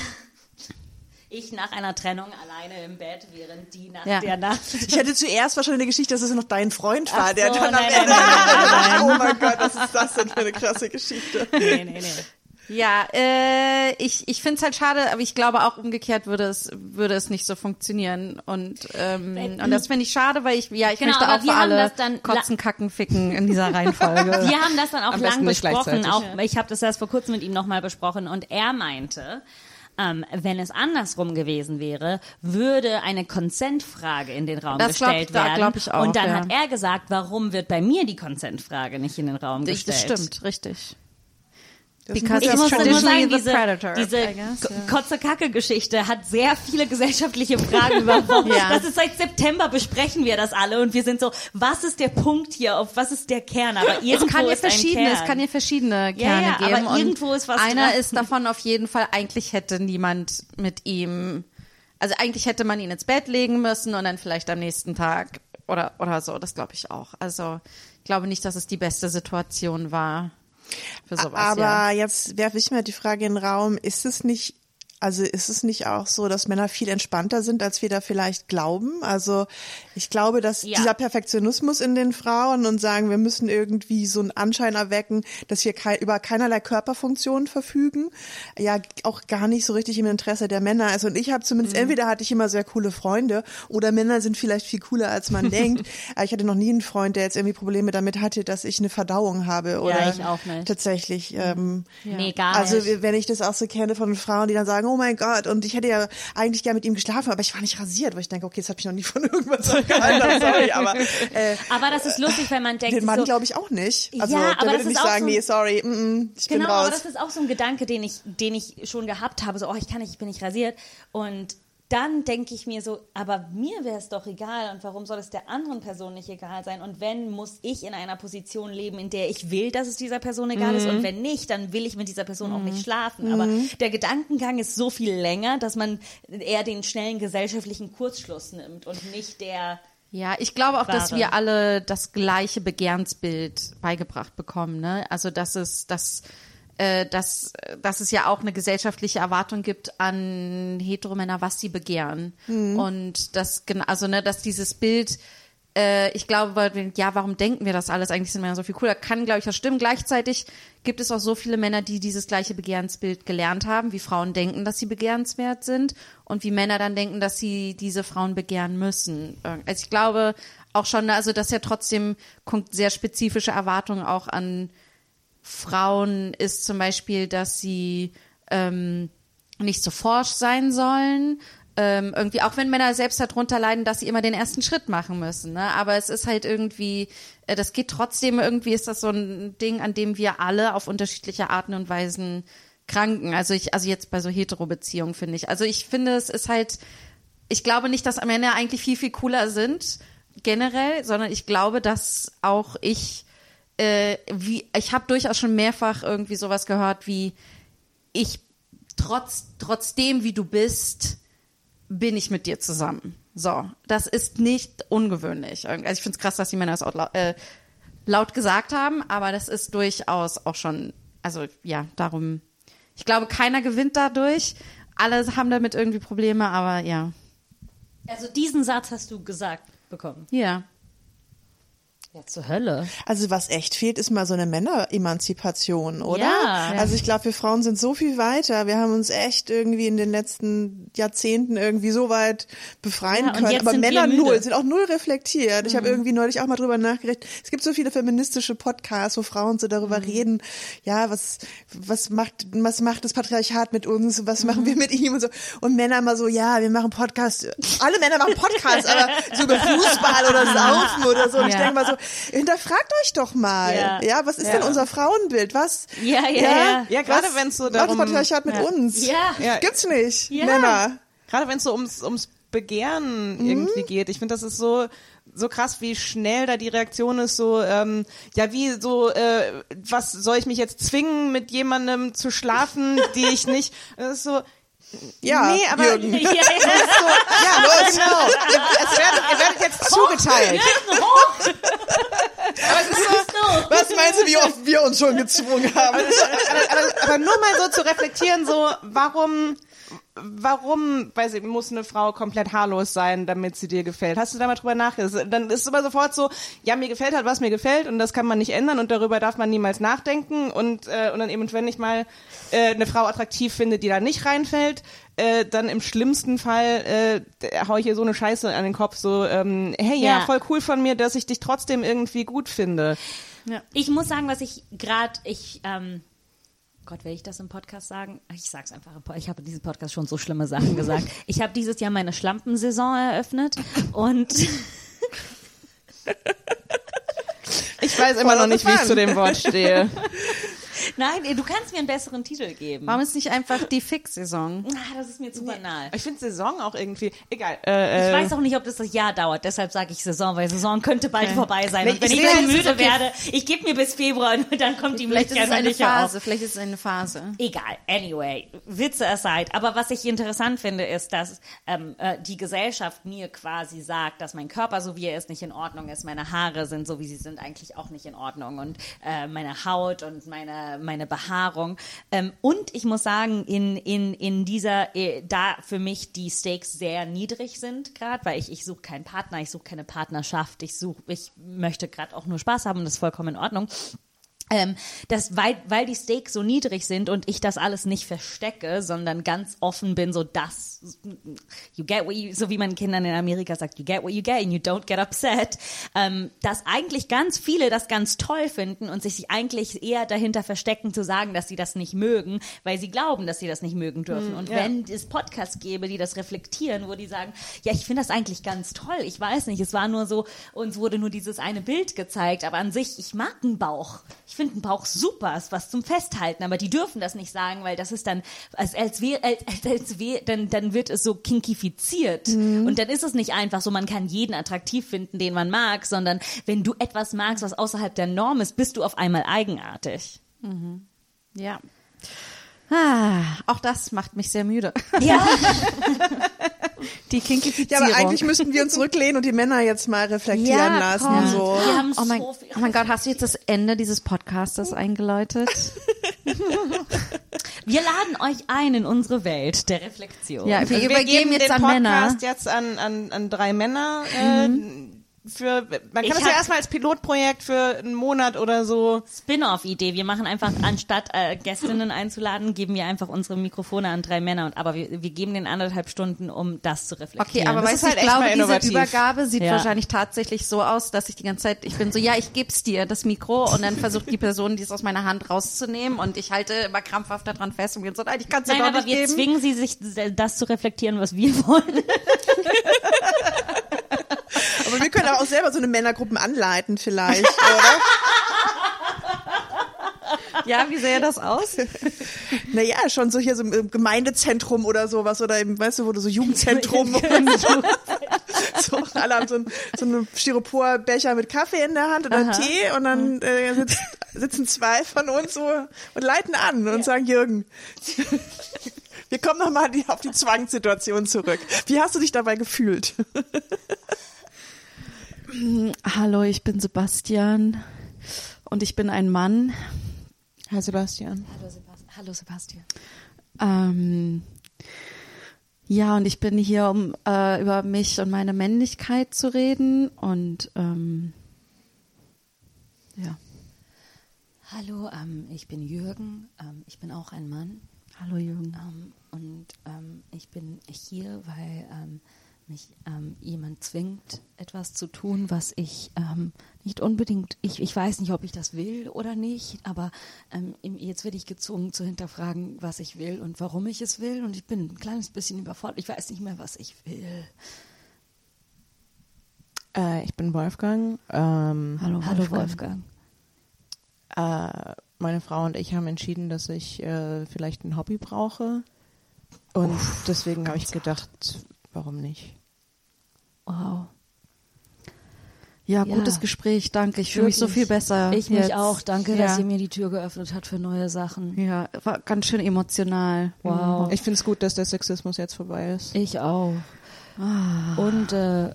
S3: Ich nach einer Trennung alleine im Bett, während die nach
S2: Ja.
S3: der Nacht.
S1: Ich hatte zuerst wahrscheinlich eine Geschichte, dass es noch dein Freund war,
S3: Ach
S1: der
S3: so,
S1: dann am
S3: nein,
S1: Ende.
S3: nein, nein, nein,
S1: Oh mein Gott, was ist das denn für eine krasse Geschichte?
S3: Nee, nee, nee.
S2: Ja, äh, ich, ich finde es halt schade, aber ich glaube auch umgekehrt würde es, würde es nicht so funktionieren. Und, ähm, und das finde ich schade, weil ich, ja, ich
S3: Genau,
S2: möchte auch für alle
S3: das dann
S2: kotzen, kacken, ficken in dieser Reihenfolge.
S3: Wir haben das dann auch
S5: Am
S3: lang besprochen. Auch, ich habe das erst vor kurzem mit ihm nochmal besprochen und er meinte, ähm, wenn es andersrum gewesen wäre, würde eine Consent-Frage in den Raum
S2: Das glaub-
S3: gestellt
S2: da
S3: werden.
S2: glaub ich auch,
S3: und dann
S2: ja.
S3: hat er gesagt, warum wird bei mir die Consent-Frage nicht in den Raum gestellt?
S2: das stimmt, richtig. Because
S3: Ich muss nur sagen,
S2: the
S3: diese,
S2: predator,
S3: diese
S2: ja.
S3: Kotze-Kacke-Geschichte hat sehr viele gesellschaftliche Fragen überworfen.
S2: Ja.
S3: Das ist seit September besprechen wir das alle und wir sind so, was ist der Punkt hier, auf was ist der Kern? Aber irgendwo
S2: Es kann
S3: ein
S2: verschiedene, es kann hier verschiedene
S3: Ja,
S2: Kerne
S3: ja,
S2: geben.
S3: aber irgendwo ist was
S2: Einer
S3: dran.
S2: ist davon auf jeden Fall, eigentlich hätte niemand mit ihm, also eigentlich hätte man ihn ins Bett legen müssen und dann vielleicht am nächsten Tag oder, oder so. Das glaube ich auch. Also, ich glaube nicht, dass es die beste Situation war.
S1: Aber jetzt werfe ich mir die Frage in den Raum, ist es nicht, also ist es nicht auch so, dass Männer viel entspannter sind, als wir da vielleicht glauben? Also ich glaube, dass
S3: Ja.
S1: dieser Perfektionismus in den Frauen und sagen, wir müssen irgendwie so einen Anschein erwecken, dass wir kei über keinerlei Körperfunktionen verfügen, ja auch gar nicht so richtig im Interesse der Männer ist. Und ich habe zumindest, entweder hatte ich immer sehr coole Freunde oder Männer sind vielleicht viel cooler, als man denkt. Ich hatte noch nie einen Freund, der jetzt irgendwie Probleme damit hatte, dass ich eine Verdauung habe oder
S3: ich auch nicht.
S1: tatsächlich. Ähm,
S3: Nee, gar
S1: also
S3: nicht.
S1: wenn ich das auch so kenne von Frauen, die dann sagen, oh mein Gott, und ich hätte ja eigentlich gerne mit ihm geschlafen, aber ich war nicht rasiert, weil ich denke, okay, das habe ich noch nie von irgendwas abgehalten, sorry, aber äh,
S3: Aber das ist lustig, wenn man denkt,
S1: den Mann
S3: so,
S1: glaube ich auch nicht. Also
S3: Ja,
S1: der
S3: aber
S1: würde
S3: das
S1: nicht
S3: ist auch
S1: sagen,
S3: so-
S1: nee, sorry, mm, mm, ich
S3: Genau,
S1: bin raus.
S3: aber das ist auch so ein Gedanke, den ich, den ich schon gehabt habe, so, oh, ich kann nicht, ich bin nicht rasiert. Und dann denke ich mir so, aber mir wäre es doch egal und warum soll es der anderen Person nicht egal sein? Und wenn, muss ich in einer Position leben, in der ich will, dass es dieser Person egal ist und wenn nicht, dann will ich mit dieser Person auch nicht schlafen. Aber der Gedankengang ist so viel länger, dass man eher den schnellen gesellschaftlichen Kurzschluss nimmt und nicht der
S2: Ja, ich glaube auch, dass wir alle das gleiche Begehrensbild beigebracht bekommen. Ne? Also dass es, dass, äh, dass, dass es ja auch eine gesellschaftliche Erwartung gibt an Heteromänner, was sie begehren. Und das, also ne, dass dieses Bild äh, ich glaube, ja, warum denken wir das alles? Eigentlich sind Männer so viel cooler. Kann, glaube ich, das stimmen. Gleichzeitig gibt es auch so viele Männer, die dieses gleiche Begehrensbild gelernt haben, wie Frauen denken, dass sie begehrenswert sind und wie Männer dann denken, dass sie diese Frauen begehren müssen. Also ich glaube auch schon, also dass ja trotzdem sehr spezifische Erwartungen auch an Frauen ist zum Beispiel, dass sie ähm, nicht so forsch sein sollen. Ähm, irgendwie, auch wenn Männer selbst darunter leiden, dass sie immer den ersten Schritt machen müssen. Ne? Aber es ist halt irgendwie, äh, das geht trotzdem, irgendwie ist das so ein Ding, an dem wir alle auf unterschiedliche Arten und Weisen kranken. Also ich, also jetzt bei so Hetero-Beziehungen finde ich. Also ich finde, es ist halt, ich glaube nicht, dass Männer eigentlich viel, viel cooler sind, generell, sondern ich glaube, dass auch ich, äh, wie, ich habe durchaus schon mehrfach irgendwie sowas gehört wie, ich trotz, trotzdem wie du bist, bin ich mit dir zusammen. So, das ist nicht ungewöhnlich. Also ich finde es krass, dass die Männer das auch laut, äh, laut gesagt haben, aber das ist durchaus auch schon, also ja, darum, ich glaube, keiner gewinnt dadurch. Alle haben damit irgendwie Probleme, aber ja.
S3: Also diesen Satz hast du gesagt bekommen.
S2: Ja.
S3: Ja, zur Hölle.
S1: Also was echt fehlt, ist mal so eine Männeremanzipation, oder?
S3: Ja.
S1: Also ich glaube, wir Frauen sind so viel weiter. Wir haben uns echt irgendwie in den letzten Jahrzehnten irgendwie so weit befreien
S3: Ja,
S1: können. Aber Männer.
S3: Mhm.
S1: null, sind auch null reflektiert. Ich habe irgendwie neulich auch mal drüber nachgedacht. Es gibt so viele feministische Podcasts, wo Frauen so darüber
S3: Mhm.
S1: reden, ja, was, was macht, was macht das Patriarchat mit uns? Was machen
S3: Mhm.
S1: wir mit ihm und so? Und Männer immer so, ja, wir machen Podcasts. Alle Männer machen Podcasts, aber so über Fußball oder Saufen oder so. Und ich denke mal so, hinterfragt euch doch mal.
S3: Ja.
S1: Ja, was ist denn unser Frauenbild? Was?
S3: Ja, ja, ja.
S5: Ja, gerade
S1: was
S5: wenn's so darum-
S1: das Patriarchat mit
S3: Ja.
S1: uns?
S3: Ja.
S5: Ja.
S1: Gibt's nicht.
S3: Ja.
S1: Männer.
S5: Gerade wenn es so ums, ums Begehren
S1: Mhm.
S5: irgendwie geht. Ich finde, das ist so so krass, wie schnell da die Reaktion ist, so, ähm, ja, wie so, äh, was soll ich mich jetzt zwingen, mit jemandem zu schlafen, die ich nicht, das ist so,
S1: Ja,
S5: nee, aber,
S1: Jürgen.
S3: Ja, ja.
S5: so, ja, los, genau. Es werdet, ihr werdet jetzt zugeteilt. Aber es ist so,
S1: Was meinst du, wie oft wir uns schon gezwungen haben?
S5: aber, aber nur mal so zu reflektieren, so, warum, warum, weiß ich, muss eine Frau komplett haarlos sein, damit sie dir gefällt? Hast du da mal drüber nachgedacht? Dann ist es immer sofort so, ja, mir gefällt halt, was mir gefällt und das kann man nicht ändern und darüber darf man niemals nachdenken und, äh, und dann eben, wenn ich mal äh, eine Frau attraktiv finde, die da nicht reinfällt, äh, dann im schlimmsten Fall äh, hau ich ihr so eine Scheiße an den Kopf, so, ähm, hey, ja,
S3: Ja.
S5: voll cool von mir, dass ich dich trotzdem irgendwie gut finde.
S3: Ich muss sagen, was ich gerade, ich, ähm, Gott, will ich das im Podcast sagen? Ich sag's einfach. Ich habe in diesem Podcast schon so schlimme Sachen gesagt. Ich habe dieses Jahr meine Schlampensaison eröffnet und
S5: Ich weiß immer noch nicht, wie ich zu dem Wort stehe.
S3: nein, du kannst mir einen besseren Titel geben.
S2: Warum ist nicht einfach die Fix-Saison?
S3: Ah, das ist mir zu banal.
S5: Ich finde Saison auch irgendwie, egal. Äh,
S3: Ich
S5: äh,
S3: weiß auch nicht, ob das das Jahr dauert, deshalb sage ich Saison, weil Saison könnte bald vorbei sein.
S5: Nee,
S3: Und wenn
S5: ich
S3: ich,
S5: jetzt,
S3: müde
S2: okay.
S3: werde, ich gebe mir bis Februar und dann kommt die
S2: Vielleicht ist es
S3: Möglichkeit
S2: eine
S3: auf.
S2: Phase. Vielleicht ist es eine Phase.
S3: Egal, anyway, Witze aside. Aber was ich interessant finde, ist, dass ähm, äh, die Gesellschaft mir quasi sagt, dass mein Körper, so wie er ist, nicht in Ordnung ist. Meine Haare sind, so wie sie sind, eigentlich auch nicht in Ordnung. Und äh, meine Haut und meine, meine Behaarung. Ähm, und ich muss sagen, in, in, in dieser, äh, da für mich die Stakes sehr niedrig sind gerade, weil ich, ich suche keinen Partner, ich suche keine Partnerschaft, ich suche, ich möchte gerade auch nur Spaß haben und das ist vollkommen in Ordnung. Ähm, das, weil, weil die Stakes so niedrig sind und ich das alles nicht verstecke, sondern ganz offen bin, so das, you get what you, so wie man Kindern in Amerika sagt, you get what you get and you don't get upset, ähm, dass eigentlich ganz viele das ganz toll finden und sich eigentlich eher dahinter verstecken zu sagen, dass sie das nicht mögen, weil sie glauben, dass sie das nicht mögen dürfen. und wenn es Podcasts gäbe, die das reflektieren, wo die sagen, ja, ich finde das eigentlich ganz toll, ich weiß nicht, es war nur so, uns wurde nur dieses eine Bild gezeigt, aber an sich, ich mag einen Bauch. Ich finde einen Bauch super, ist was zum Festhalten, aber die dürfen das nicht sagen, weil das ist dann, als, als, wär, als, als, wär, dann, dann wird es so kinkifiziert. Und dann ist es nicht einfach so, man kann jeden attraktiv finden, den man mag, sondern wenn du etwas magst, was außerhalb der Norm ist, bist du auf einmal eigenartig.
S2: Ja. Ah, auch das macht mich sehr müde.
S3: Ja.
S2: Die
S1: Ja,
S2: Kinkifizierung.
S1: aber eigentlich müssten wir uns zurücklehnen und die Männer jetzt mal reflektieren
S2: Ja,
S1: lassen.
S2: komm.
S1: So.
S2: Oh mein,
S3: so
S2: oh mein Gott, hast du jetzt das Ende dieses Podcastes eingeläutet?
S3: Wir laden euch ein in unsere Welt der Reflexion.
S2: Ja, wir,
S5: wir
S2: übergeben
S5: geben
S2: jetzt
S5: den
S2: an
S5: Podcast
S2: Männer.
S5: jetzt an, an, an drei Männer. Äh, für, man
S3: Ich
S5: kann das ja erstmal als Pilotprojekt für einen Monat oder so.
S3: Spin-off-Idee. Wir machen einfach, anstatt äh, Gästinnen einzuladen, geben wir einfach unsere Mikrofone an drei Männer. Und, aber wir, wir geben den anderthalb Stunden, um das zu
S2: Okay,
S3: reflektieren.
S2: aber
S5: Das
S2: weißt du,
S5: halt
S2: ich
S5: echt mal
S2: glaube, diese. Übergabe sieht
S3: Ja.
S2: wahrscheinlich tatsächlich so aus, dass ich die ganze Zeit, ich bin so, ja, ich geb's dir, das Mikro, und dann versucht die Person, dies aus meiner Hand rauszunehmen, und ich halte immer krampfhaft daran fest und bin so, nein, ich kann's dir
S3: Nein,
S2: doch
S3: aber
S2: nicht
S3: wir
S2: geben.
S3: zwingen sie, sich das zu reflektieren, was wir wollen.
S1: Aber wir können auch selber so eine Männergruppen anleiten vielleicht, oder?
S2: Ja, wie sähe das aus?
S1: Naja, schon so hier so im Gemeindezentrum oder sowas oder im, weißt du, wo du so Jugendzentrum und so, so alle haben so, ein, so einen Styroporbecher mit Kaffee in der Hand oder Tee und dann äh, sitzt, sitzen zwei von uns so und leiten an und sagen, Jürgen, wir kommen nochmal auf die Zwangssituation zurück. Wie hast du dich dabei gefühlt?
S2: Hallo, ich bin Sebastian, und ich bin ein Mann.
S5: Herr Sebastian.
S3: Hallo, Sebastian. Hallo Sebastian.
S2: Ähm, ja, und ich bin hier, um äh, über mich und meine Männlichkeit zu reden, und ähm, ja.
S3: Hallo, ähm, ich bin Jürgen. Ähm, ich bin auch ein Mann.
S2: Hallo Jürgen.
S3: Ähm, und ähm, ich bin hier, weil mich ähm, jemand zwingt, etwas zu tun, was ich ähm, nicht unbedingt, ich, ich weiß nicht, ob ich das will oder nicht, aber ähm, jetzt werde ich gezwungen zu hinterfragen, was ich will und warum ich es will. Und ich bin ein kleines bisschen überfordert. Ich weiß nicht mehr, was ich will.
S5: Äh, ich bin Wolfgang. Ähm,
S2: Hallo,
S3: Hallo Wolfgang.
S5: äh, meine Frau und ich haben entschieden, dass ich äh, vielleicht ein Hobby brauche. Und deswegen habe ich gedacht, warum nicht?
S3: Wow.
S2: Ja,
S3: Ja.
S2: gutes Gespräch, danke. Ich fühle mich so viel besser.
S3: Ich mich
S2: jetzt.
S3: auch. Danke,
S2: ja.
S3: dass ihr mir die Tür geöffnet habt für neue Sachen.
S2: Ja, war ganz schön emotional.
S3: Wow.
S5: Ich finde es gut, dass der Sexismus jetzt vorbei ist.
S3: Ich auch. Und äh,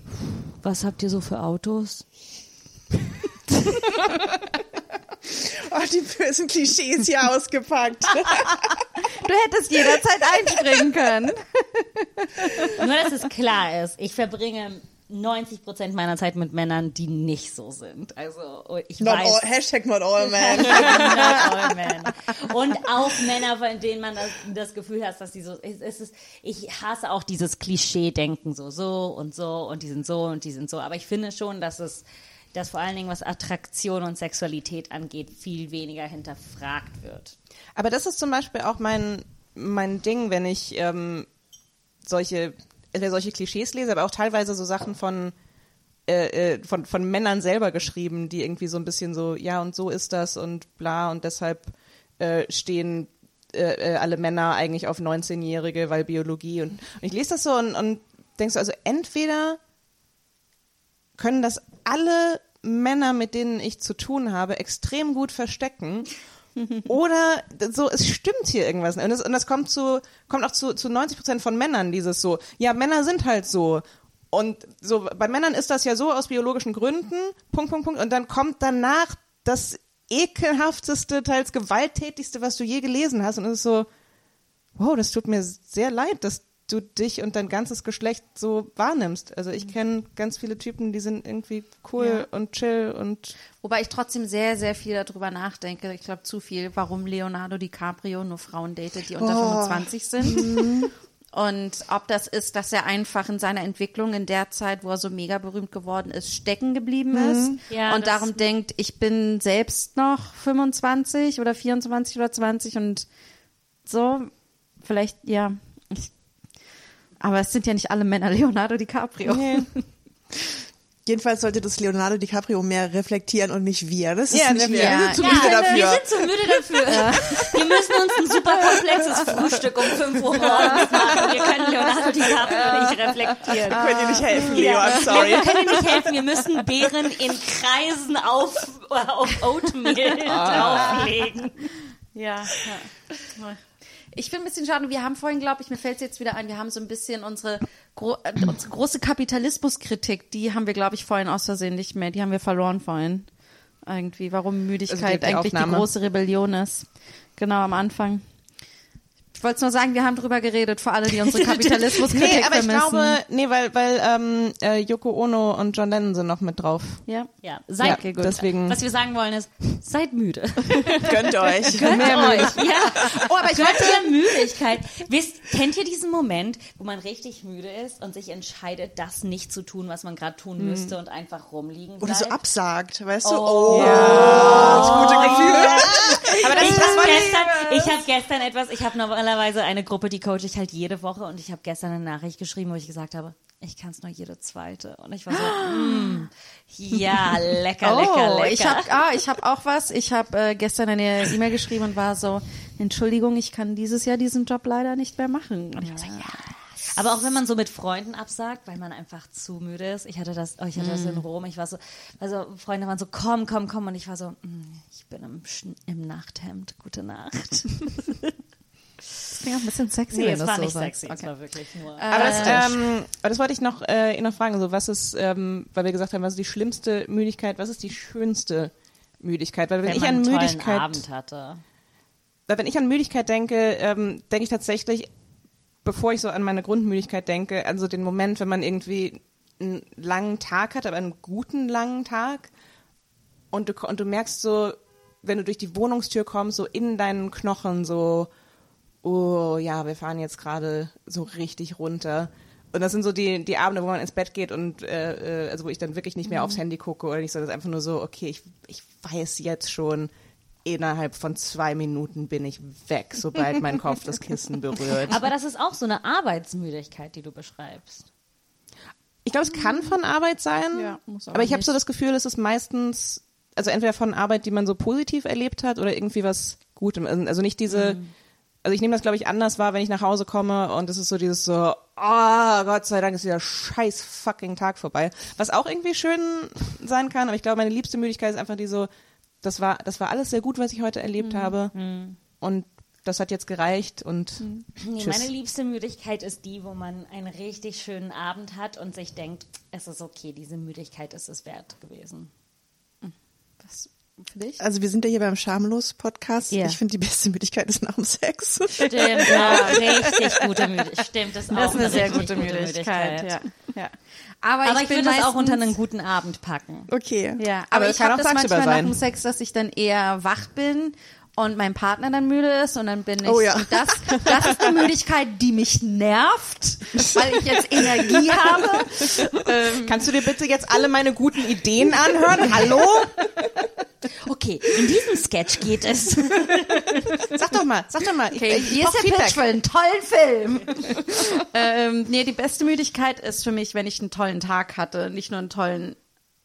S3: was habt ihr so für Autos?
S1: Oh, die bösen Klischees hier ausgepackt.
S2: Du hättest jederzeit einspringen können.
S3: Nur, dass es klar ist, ich verbringe 90 Prozent meiner Zeit mit Männern, die nicht so sind. Also ich
S1: Not
S3: weiß,
S1: all, Hashtag not all men.
S3: Not all men. Und auch Männer, von denen man das, das Gefühl hat, dass die so, es, es ist, ich hasse auch dieses Klischee-Denken, so, so und so und die sind so und die sind so. Aber ich finde schon, dass es, dass vor allen Dingen, was Attraktion und Sexualität angeht, viel weniger hinterfragt wird.
S5: Aber das ist zum Beispiel auch mein, mein Ding, wenn ich ähm, solche, solche Klischees lese, aber auch teilweise so Sachen von, äh, äh, von, von Männern selber geschrieben, die irgendwie so ein bisschen so, ja, und so ist das und bla und deshalb äh, stehen äh, alle Männer eigentlich auf 19-Jährige, weil Biologie und, und ich lese das so und, und denkst so, also entweder können das alle Männer, mit denen ich zu tun habe, extrem gut verstecken. Oder so, es stimmt hier irgendwas. Und das, und das kommt zu, kommt auch zu, zu 90 Prozent von Männern, dieses so, ja, Männer sind halt so. Und so, bei Männern ist das ja so aus biologischen Gründen, Punkt, Punkt, Punkt. Und dann kommt danach das ekelhafteste, teils gewalttätigste, was du je gelesen hast. Und es ist so, wow, das tut mir sehr leid, dass du dich und dein ganzes Geschlecht so wahrnimmst. Also ich kenne ganz viele Typen, die sind irgendwie cool und chill und
S2: Wobei ich trotzdem sehr, sehr viel darüber nachdenke. Ich glaube zu viel, warum Leonardo DiCaprio nur Frauen datet, die unter 25 sind. Und ob das ist, dass er einfach in seiner Entwicklung in der Zeit, wo er so mega berühmt geworden ist, stecken geblieben ist
S3: Ja,
S2: und darum denkt, ich bin selbst noch 25 oder 24 oder 20 und so, vielleicht, ja. Aber es sind ja nicht alle Männer Leonardo DiCaprio.
S1: Jedenfalls sollte das Leonardo DiCaprio mehr reflektieren und nicht wir. Das ist
S5: Ja,
S1: nicht
S5: wir-
S1: wir.
S2: ja,
S1: Wir sind zu
S2: ja,
S1: müde
S3: Wir
S1: dafür.
S3: sind zu müde dafür. Wir müssen uns ein super komplexes Frühstück um 5 Uhr morgens machen. Wir können Leonardo DiCaprio nicht reflektieren.
S1: Können dir nicht helfen, Leo, I'm
S3: Wir
S1: sorry.
S3: können dir nicht helfen. Wir müssen Beeren in Kreisen auf, auf Oatmeal drauflegen.
S2: Ja, ja. Ich finde ein bisschen schade, wir haben vorhin, glaube ich, mir fällt es jetzt wieder ein, wir haben so ein bisschen unsere, gro äh, unsere große Kapitalismuskritik, die haben wir, glaube ich, vorhin aus Versehen nicht mehr, die haben wir verloren vorhin. Irgendwie, warum Müdigkeit
S5: Also die-
S2: eigentlich
S5: Aufnahme.
S2: die große Rebellion ist. Genau am Anfang. Ich wollte nur sagen, wir haben drüber geredet, für alle, die unsere Kapitalismuskritik
S5: Nee, aber ich
S2: vermissen.
S5: glaube, nee, weil, weil ähm, äh, Yoko Ono und John Lennon sind noch mit drauf.
S2: ja.
S3: Ja, seid,
S5: Ja,
S2: okay, gut.
S5: deswegen.
S3: was wir sagen wollen ist, seid müde.
S1: Gönnt euch.
S3: Gönnt euch. Ja.
S5: Oh, aber ich
S3: Gönnt
S5: wollte,
S3: ihr Müdigkeit. Wisst, kennt ihr diesen Moment, wo man richtig müde ist und sich entscheidet, das nicht zu tun, was man gerade tun müsste und einfach rumliegen
S1: Oder
S3: bleibt?
S1: so absagt, weißt du?
S3: Oh.
S1: Oh, das gute Gefühl.
S5: aber das,
S3: Ich
S5: das
S3: habe
S5: war
S3: gestern, ich hab gestern etwas, ich habe normalerweise eine Gruppe, die coache ich halt jede Woche und ich habe gestern eine Nachricht geschrieben, wo ich gesagt habe, ich kann es nur jede zweite. Und ich war so, mm, ja, lecker, lecker, lecker.
S2: Oh, ich habe ah, ich habe auch was. Ich habe äh, gestern eine E-Mail geschrieben und war so, Entschuldigung, ich kann dieses Jahr diesen Job leider nicht mehr machen. Und ich war so, ja.
S3: Aber auch wenn man so mit Freunden absagt, weil man einfach zu müde ist. Ich hatte das, oh, ich hatte das in
S2: Mm.
S3: Rom. Ich war so, also Freunde waren so, komm, komm, komm. Und ich war so, mm, ich bin im, im Nachthemd. Gute Nacht.
S2: Das klingt auch ein bisschen sexy,
S3: Nee,
S2: wenn
S3: es
S2: du
S3: war
S2: so
S3: nicht
S2: sagst.
S3: sexy. Es
S2: Okay.
S3: war wirklich nur.
S5: Aber das, ähm, aber das wollte ich noch, äh, ihn noch fragen. So, was ist, ähm, weil wir gesagt haben, was ist die schlimmste Müdigkeit, was ist die schönste Müdigkeit? Weil wenn,
S3: wenn
S5: ich
S3: man
S5: an Müdigkeit,
S3: Abend hatte.
S5: weil wenn ich an Müdigkeit denke, ähm, denke ich tatsächlich, bevor ich so an meine Grundmüdigkeit denke, an so den Moment, wenn man irgendwie einen langen Tag hat, aber einen guten langen Tag und du, und du merkst so, wenn du durch die Wohnungstür kommst, so in deinen Knochen so, oh ja, wir fahren jetzt gerade so richtig runter. Und das sind so die, die Abende, wo man ins Bett geht und äh, äh, also wo ich dann wirklich nicht mehr aufs Handy gucke oder nicht so, das ist einfach nur so, okay, ich, ich weiß jetzt schon, innerhalb von zwei Minuten bin ich weg, sobald mein Kopf das Kissen berührt.
S3: Aber das ist auch so eine Arbeitsmüdigkeit, die du beschreibst.
S5: Ich glaube, es kann von Arbeit sein,
S2: Ja, muss aber
S5: aber ich habe so das Gefühl, es ist meistens, also entweder von Arbeit, die man so positiv erlebt hat oder irgendwie was Gutem. Also nicht diese, also ich nehme das, glaube ich, anders wahr, wenn ich nach Hause komme und es ist so dieses so, oh Gott sei Dank ist dieser scheiß fucking Tag vorbei. Was auch irgendwie schön sein kann, aber ich glaube, meine liebste Müdigkeit ist einfach die so, das war, das war alles sehr gut, was ich heute erlebt habe und das hat jetzt gereicht und
S3: Nee,
S5: Tschüss.
S3: meine liebste Müdigkeit ist die, wo man einen richtig schönen Abend hat und sich denkt, es ist okay, diese Müdigkeit ist es wert gewesen.
S2: Was, für dich?
S1: Also wir sind ja hier beim Schamlos-Podcast.
S2: Ja.
S1: Ich finde, die beste Müdigkeit ist nach dem Sex.
S3: Stimmt, ja, richtig gute Müdigkeit. Stimmt, das ist auch
S2: Das ist eine sehr
S3: richtig
S2: gute Müdigkeit, ja. ja. Aber,
S3: Aber ich,
S2: bin
S3: würde das auch unter einen guten Abend packen.
S1: Okay.
S2: Ja,
S5: Aber
S2: aber ich
S5: kann
S2: habe
S5: auch
S2: das manchmal nach
S5: sein.
S2: dem Sex, dass ich dann eher wach bin und mein Partner dann müde ist und dann bin ich
S1: Oh ja.
S2: und das das ist die Müdigkeit, die mich nervt, weil ich jetzt Energie habe. Ähm,
S5: Kannst du dir bitte jetzt alle meine guten Ideen anhören? Hallo?
S3: Okay, in diesem Sketch geht es.
S5: Sag doch mal, sag doch mal.
S2: Okay,
S5: ich, ich
S2: hier ist der
S5: Feedback.
S2: Pitch für einen tollen Film. ähm, nee, die beste Müdigkeit ist für mich, wenn ich einen tollen Tag hatte, nicht nur einen tollen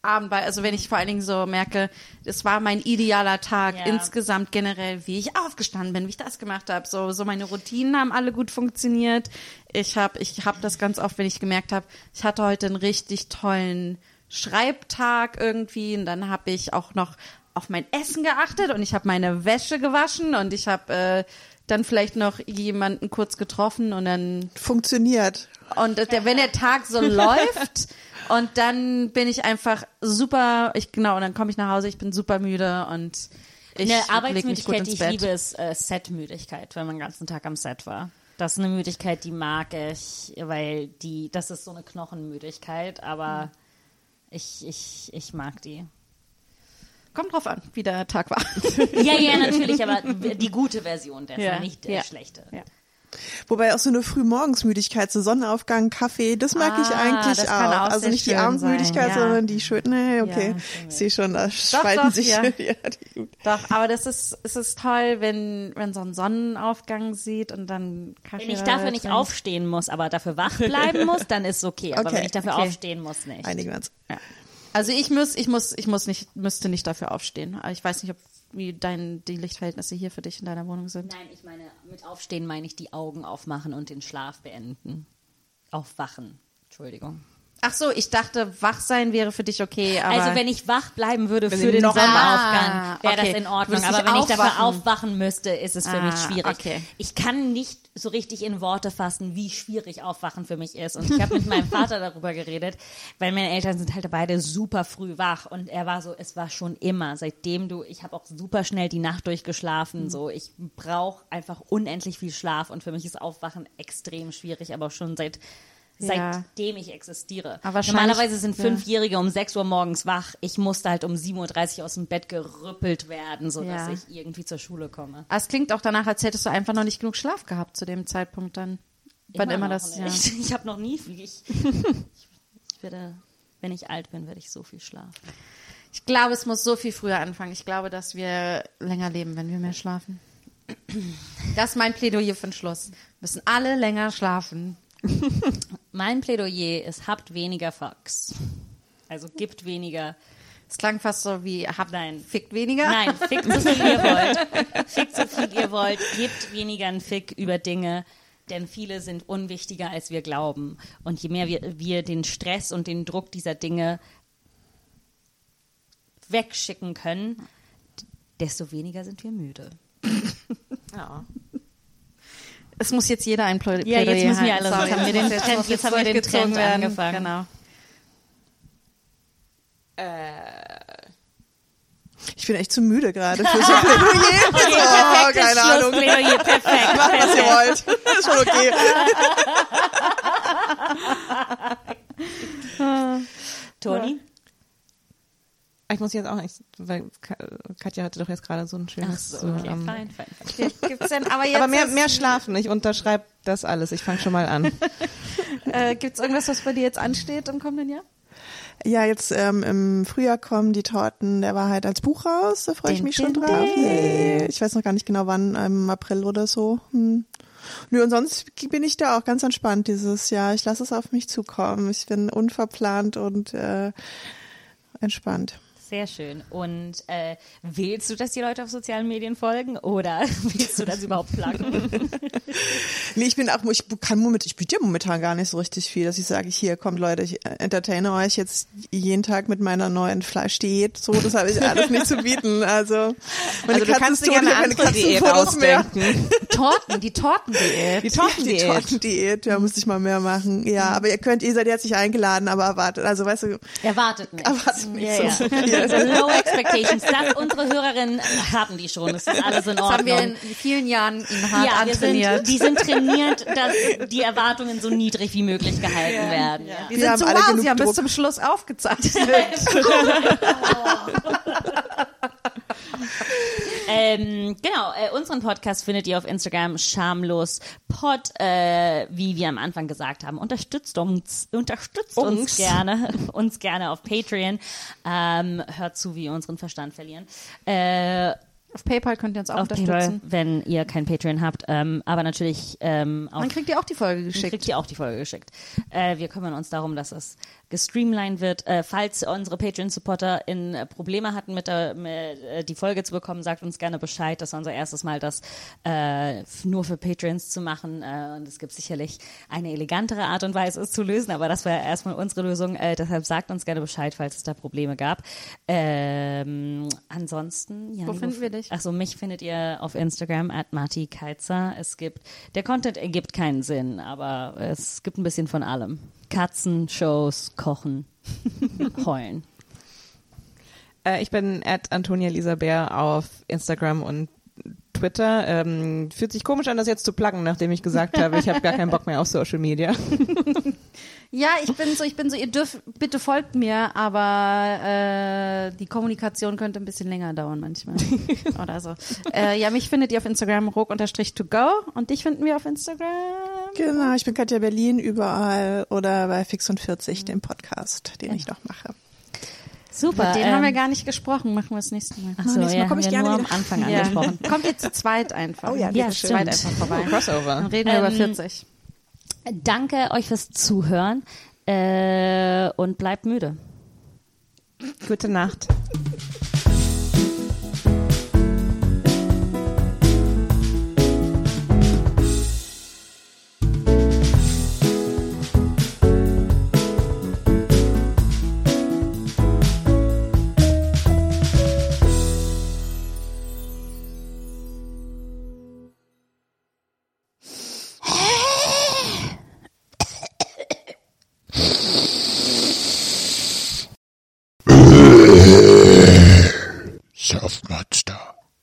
S2: Abend, weil, also wenn ich vor allen Dingen so merke, es war mein idealer Tag
S3: Ja.
S2: insgesamt generell, wie ich aufgestanden bin, wie ich das gemacht habe, so so meine Routinen haben alle gut funktioniert. Ich habe ich habe das ganz oft, wenn ich gemerkt habe, ich hatte heute einen richtig tollen Schreibtag irgendwie und dann habe ich auch noch auf mein Essen geachtet und ich habe meine Wäsche gewaschen und ich habe äh, dann vielleicht noch jemanden kurz getroffen und dann
S1: Funktioniert.
S2: Und der, wenn der Tag so läuft und dann bin ich einfach super, ich genau, und dann komme ich nach Hause, ich bin super müde und ich
S3: eine Arbeitsmüdigkeit, die ich
S2: Bett.
S3: liebe, ist äh, Set-Müdigkeit, wenn man den ganzen Tag am Set war. Das ist eine Müdigkeit, die mag ich, weil die, das ist so eine Knochenmüdigkeit, aber ich, ich, ich mag die.
S2: Kommt drauf an, wie der Tag war.
S3: Ja, ja, natürlich, aber die gute Version dessen,
S2: Ja,
S3: nicht die
S2: ja.
S3: schlechte.
S2: Ja.
S1: Wobei auch so eine Frühmorgensmüdigkeit, so Sonnenaufgang, Kaffee, das mag ich
S2: Ah,
S1: eigentlich
S2: das
S1: auch.
S2: kann auch
S1: also nicht die Abendmüdigkeit,
S2: ja.
S1: sondern die schön, nee, okay.
S2: Ja,
S1: ich sehe schon, da spalten
S2: doch,
S1: sich
S2: ja.
S1: ja.
S2: Doch, aber das ist, es ist toll, wenn, wenn so ein Sonnenaufgang sieht und dann Kaffee
S3: Wenn ich dafür nicht
S2: trinkt.
S3: aufstehen muss, aber dafür wach bleiben muss, dann ist okay. Aber
S1: Okay,
S3: wenn ich dafür
S2: okay.
S3: aufstehen muss, nicht.
S1: Einigen wir uns.
S2: Ja. Also ich muss, ich muss, ich muss nicht, müsste nicht dafür aufstehen. Ich weiß nicht, ob wie dein, die Lichtverhältnisse hier für dich in deiner Wohnung sind.
S3: Nein, ich meine, mit Aufstehen meine ich die Augen aufmachen und den Schlaf beenden. Aufwachen. Entschuldigung.
S2: Ach so, ich dachte, wach sein wäre für dich okay, aber
S3: also wenn ich wach bleiben würde für den Sonnenaufgang,
S2: Ah,
S3: wäre
S2: okay.
S3: das in Ordnung. Aber wenn ich dafür
S2: aufwachen.
S3: aufwachen müsste, ist es für mich
S2: Ah,
S3: schwierig.
S2: okay.
S3: Ich kann nicht so richtig in Worte fassen, wie schwierig Aufwachen für mich ist. Und ich habe mit meinem Vater darüber geredet, weil meine Eltern sind halt beide super früh wach. Und er war so, es war schon immer, seitdem du, ich habe auch super schnell die Nacht durchgeschlafen.
S2: Mhm.
S3: So, ich brauche einfach unendlich viel Schlaf. Und für mich ist Aufwachen extrem schwierig, aber schon seit
S2: Ja.
S3: seitdem ich existiere.
S2: Aber
S3: Normalerweise sind
S2: ja.
S3: Fünfjährige um 6 Uhr morgens wach. Ich musste halt um 7.30 Uhr aus dem Bett gerüppelt werden, sodass
S2: Ja.
S3: ich irgendwie zur Schule komme.
S2: Ah, es klingt auch danach, als hättest du einfach noch nicht genug Schlaf gehabt zu dem Zeitpunkt dann. Wann immer,
S3: noch
S2: das, ja.
S3: nicht. Ich habe noch nie viel. Ich, ich werde, wenn ich alt bin, werde ich so viel schlafen.
S2: Ich glaube, es muss so viel früher anfangen. Ich glaube, dass wir länger leben, wenn wir mehr schlafen. Das ist mein Plädoyer für den Schluss. Müssen alle länger schlafen.
S3: Mein Plädoyer ist, habt weniger Fucks. Also gibt weniger.
S2: Es klang fast so wie, habt
S3: Nein.
S2: fickt weniger.
S3: Nein, fickt so viel ihr wollt. Fickt so viel ihr wollt. Gebt weniger einen Fick über Dinge, denn viele sind unwichtiger, als wir glauben. Und je mehr wir, wir den Stress und den Druck dieser Dinge wegschicken können, desto weniger sind wir müde.
S5: Ja.
S2: Es muss jetzt jeder ein Plä-
S3: Ja,
S2: Plädoyer
S3: jetzt müssen wir alle Jetzt haben wir den
S2: muss
S3: Trend- jetzt haben wir den Trend
S2: werden.
S3: angefangen.
S2: Genau.
S1: Ich bin echt zu müde gerade für so Plädoyer. oh, keine Ahnung.
S3: Schlussplädoyer, perfekt.
S1: Macht, was ihr wollt. Ist schon okay.
S3: Toni?
S5: Ich muss jetzt auch nicht, weil Ka- Katja hatte doch jetzt gerade so ein schönes.
S3: So, okay,
S5: ähm,
S3: fein, fein, fein.
S2: Gibt's denn, aber jetzt
S5: aber mehr, mehr schlafen. Ich unterschreibe das alles. Ich fange schon mal an.
S2: äh, gibt's irgendwas, was bei dir jetzt ansteht im kommenden Jahr?
S1: Ja, jetzt ähm, im Frühjahr kommen die Torten der Wahrheit als Buch raus. Da freue ich mich schon drauf. Yay. Ich weiß noch gar nicht genau wann, im April oder so. Hm. Nö, und sonst bin ich da auch ganz entspannt dieses Jahr. Ich lasse es auf mich zukommen. Ich bin unverplant und äh, entspannt.
S3: Sehr schön. Und äh, willst du, dass die Leute auf sozialen Medien folgen oder willst du das überhaupt plagen?
S1: Nee, ich bin auch, ich kann moment, ich biete ja momentan gar nicht so richtig viel, dass ich sage, hier kommt Leute, ich entertaine euch jetzt jeden Tag mit meiner neuen Fleischdiät. So, das habe ich alles nicht zu bieten. Also, meine
S5: Also du
S1: Katze
S5: kannst dir eine andere Diät ausdenken.
S2: Torten, die Tortendiät.
S5: Die
S1: Die
S5: Tortendiät.
S1: Tortendiät, ja, müsste ich mal mehr machen. Ja, aber ihr könnt, ihr seid herzlich eingeladen, aber erwartet, also weißt du,
S3: Erwartet nicht.
S1: erwartet nicht
S3: Ja,
S1: so
S3: ja. Low expectations. Das, unsere Hörerinnen haben die schon. Das ist alles in
S2: Das haben wir
S3: Ordnung.
S2: in vielen Jahren ihn hart
S3: Ja,
S2: antrainiert.
S3: sind, die sind trainiert, dass die Erwartungen so niedrig wie möglich gehalten werden. Ja.
S2: die
S1: Wir
S2: sind
S1: haben
S2: so
S1: alle
S2: wow,
S1: genug
S2: sie haben bis
S1: Druck.
S2: zum Schluss aufgezeichnet.
S3: Ähm, genau, äh, unseren Podcast findet ihr auf Instagram schamlos pod, äh, wie wir am Anfang gesagt haben. Unterstützt uns, unterstützt uns,
S5: Uns.
S3: gerne, uns gerne auf Patreon. Ähm, hört zu, wie wir unseren Verstand verlieren. Äh,
S2: Auf PayPal könnt ihr uns auch
S3: auf PayPal,
S2: unterstützen.
S3: wenn ihr kein Patreon habt. Ähm, aber natürlich ähm, auf
S2: Dann kriegt ihr auch die Folge
S3: Dann
S2: geschickt.
S3: kriegt ihr auch die Folge geschickt. Äh, wir kümmern uns darum, dass es gestreamlined wird. Äh, falls unsere Patreon-Supporter in äh, Probleme hatten, mit, der, mit äh, die Folge zu bekommen, sagt uns gerne Bescheid. Das war unser erstes Mal, das äh, nur für Patreons zu machen. Äh, und es gibt sicherlich eine elegantere Art und Weise, es zu lösen, aber das war erstmal unsere Lösung. Äh, deshalb sagt uns gerne Bescheid, falls es da Probleme gab. Ähm, ansonsten, ja.
S2: Wo finden wir dich?
S3: Achso, mich findet ihr auf Instagram at Marti Keizer. Es gibt, der Content ergibt keinen Sinn, aber es gibt ein bisschen von allem. Katzen, Shows, Kochen, Heulen.
S5: Äh, ich bin at Antonia Lisa Bär auf Instagram und Twitter. Ähm, fühlt sich komisch an, das jetzt zu pluggen, nachdem ich gesagt habe, ich habe gar keinen Bock mehr auf Social Media.
S2: Ja, ich bin so, ich bin so, ihr dürft, bitte folgt mir, aber äh, die Kommunikation könnte ein bisschen länger dauern manchmal. Oder so. Äh, ja, mich findet ihr auf Instagram ruck-to-go und dich finden wir auf Instagram.
S1: Genau, ich bin Katja Berlin überall oder bei Fix und 40, dem Podcast, den ich noch mache.
S3: Super.
S2: Mit denen
S3: ähm,
S2: haben wir gar nicht gesprochen, machen wir das nächste Mal.
S3: Achso,
S1: nächstes Mal
S3: ja,
S1: komm ich
S3: haben wir
S1: gerne
S3: nur
S1: wieder.
S3: am Anfang
S2: Ja.
S3: angesprochen.
S2: Kommt ihr zu zweit einfach.
S1: Oh ja,
S3: Ja,
S2: zu zweit
S3: stimmt.
S2: einfach vorbei.
S5: Crossover.
S2: Dann reden wir über
S3: Ähm,
S2: 40.
S3: Danke euch fürs Zuhören äh, und bleibt müde.
S5: Gute Nacht.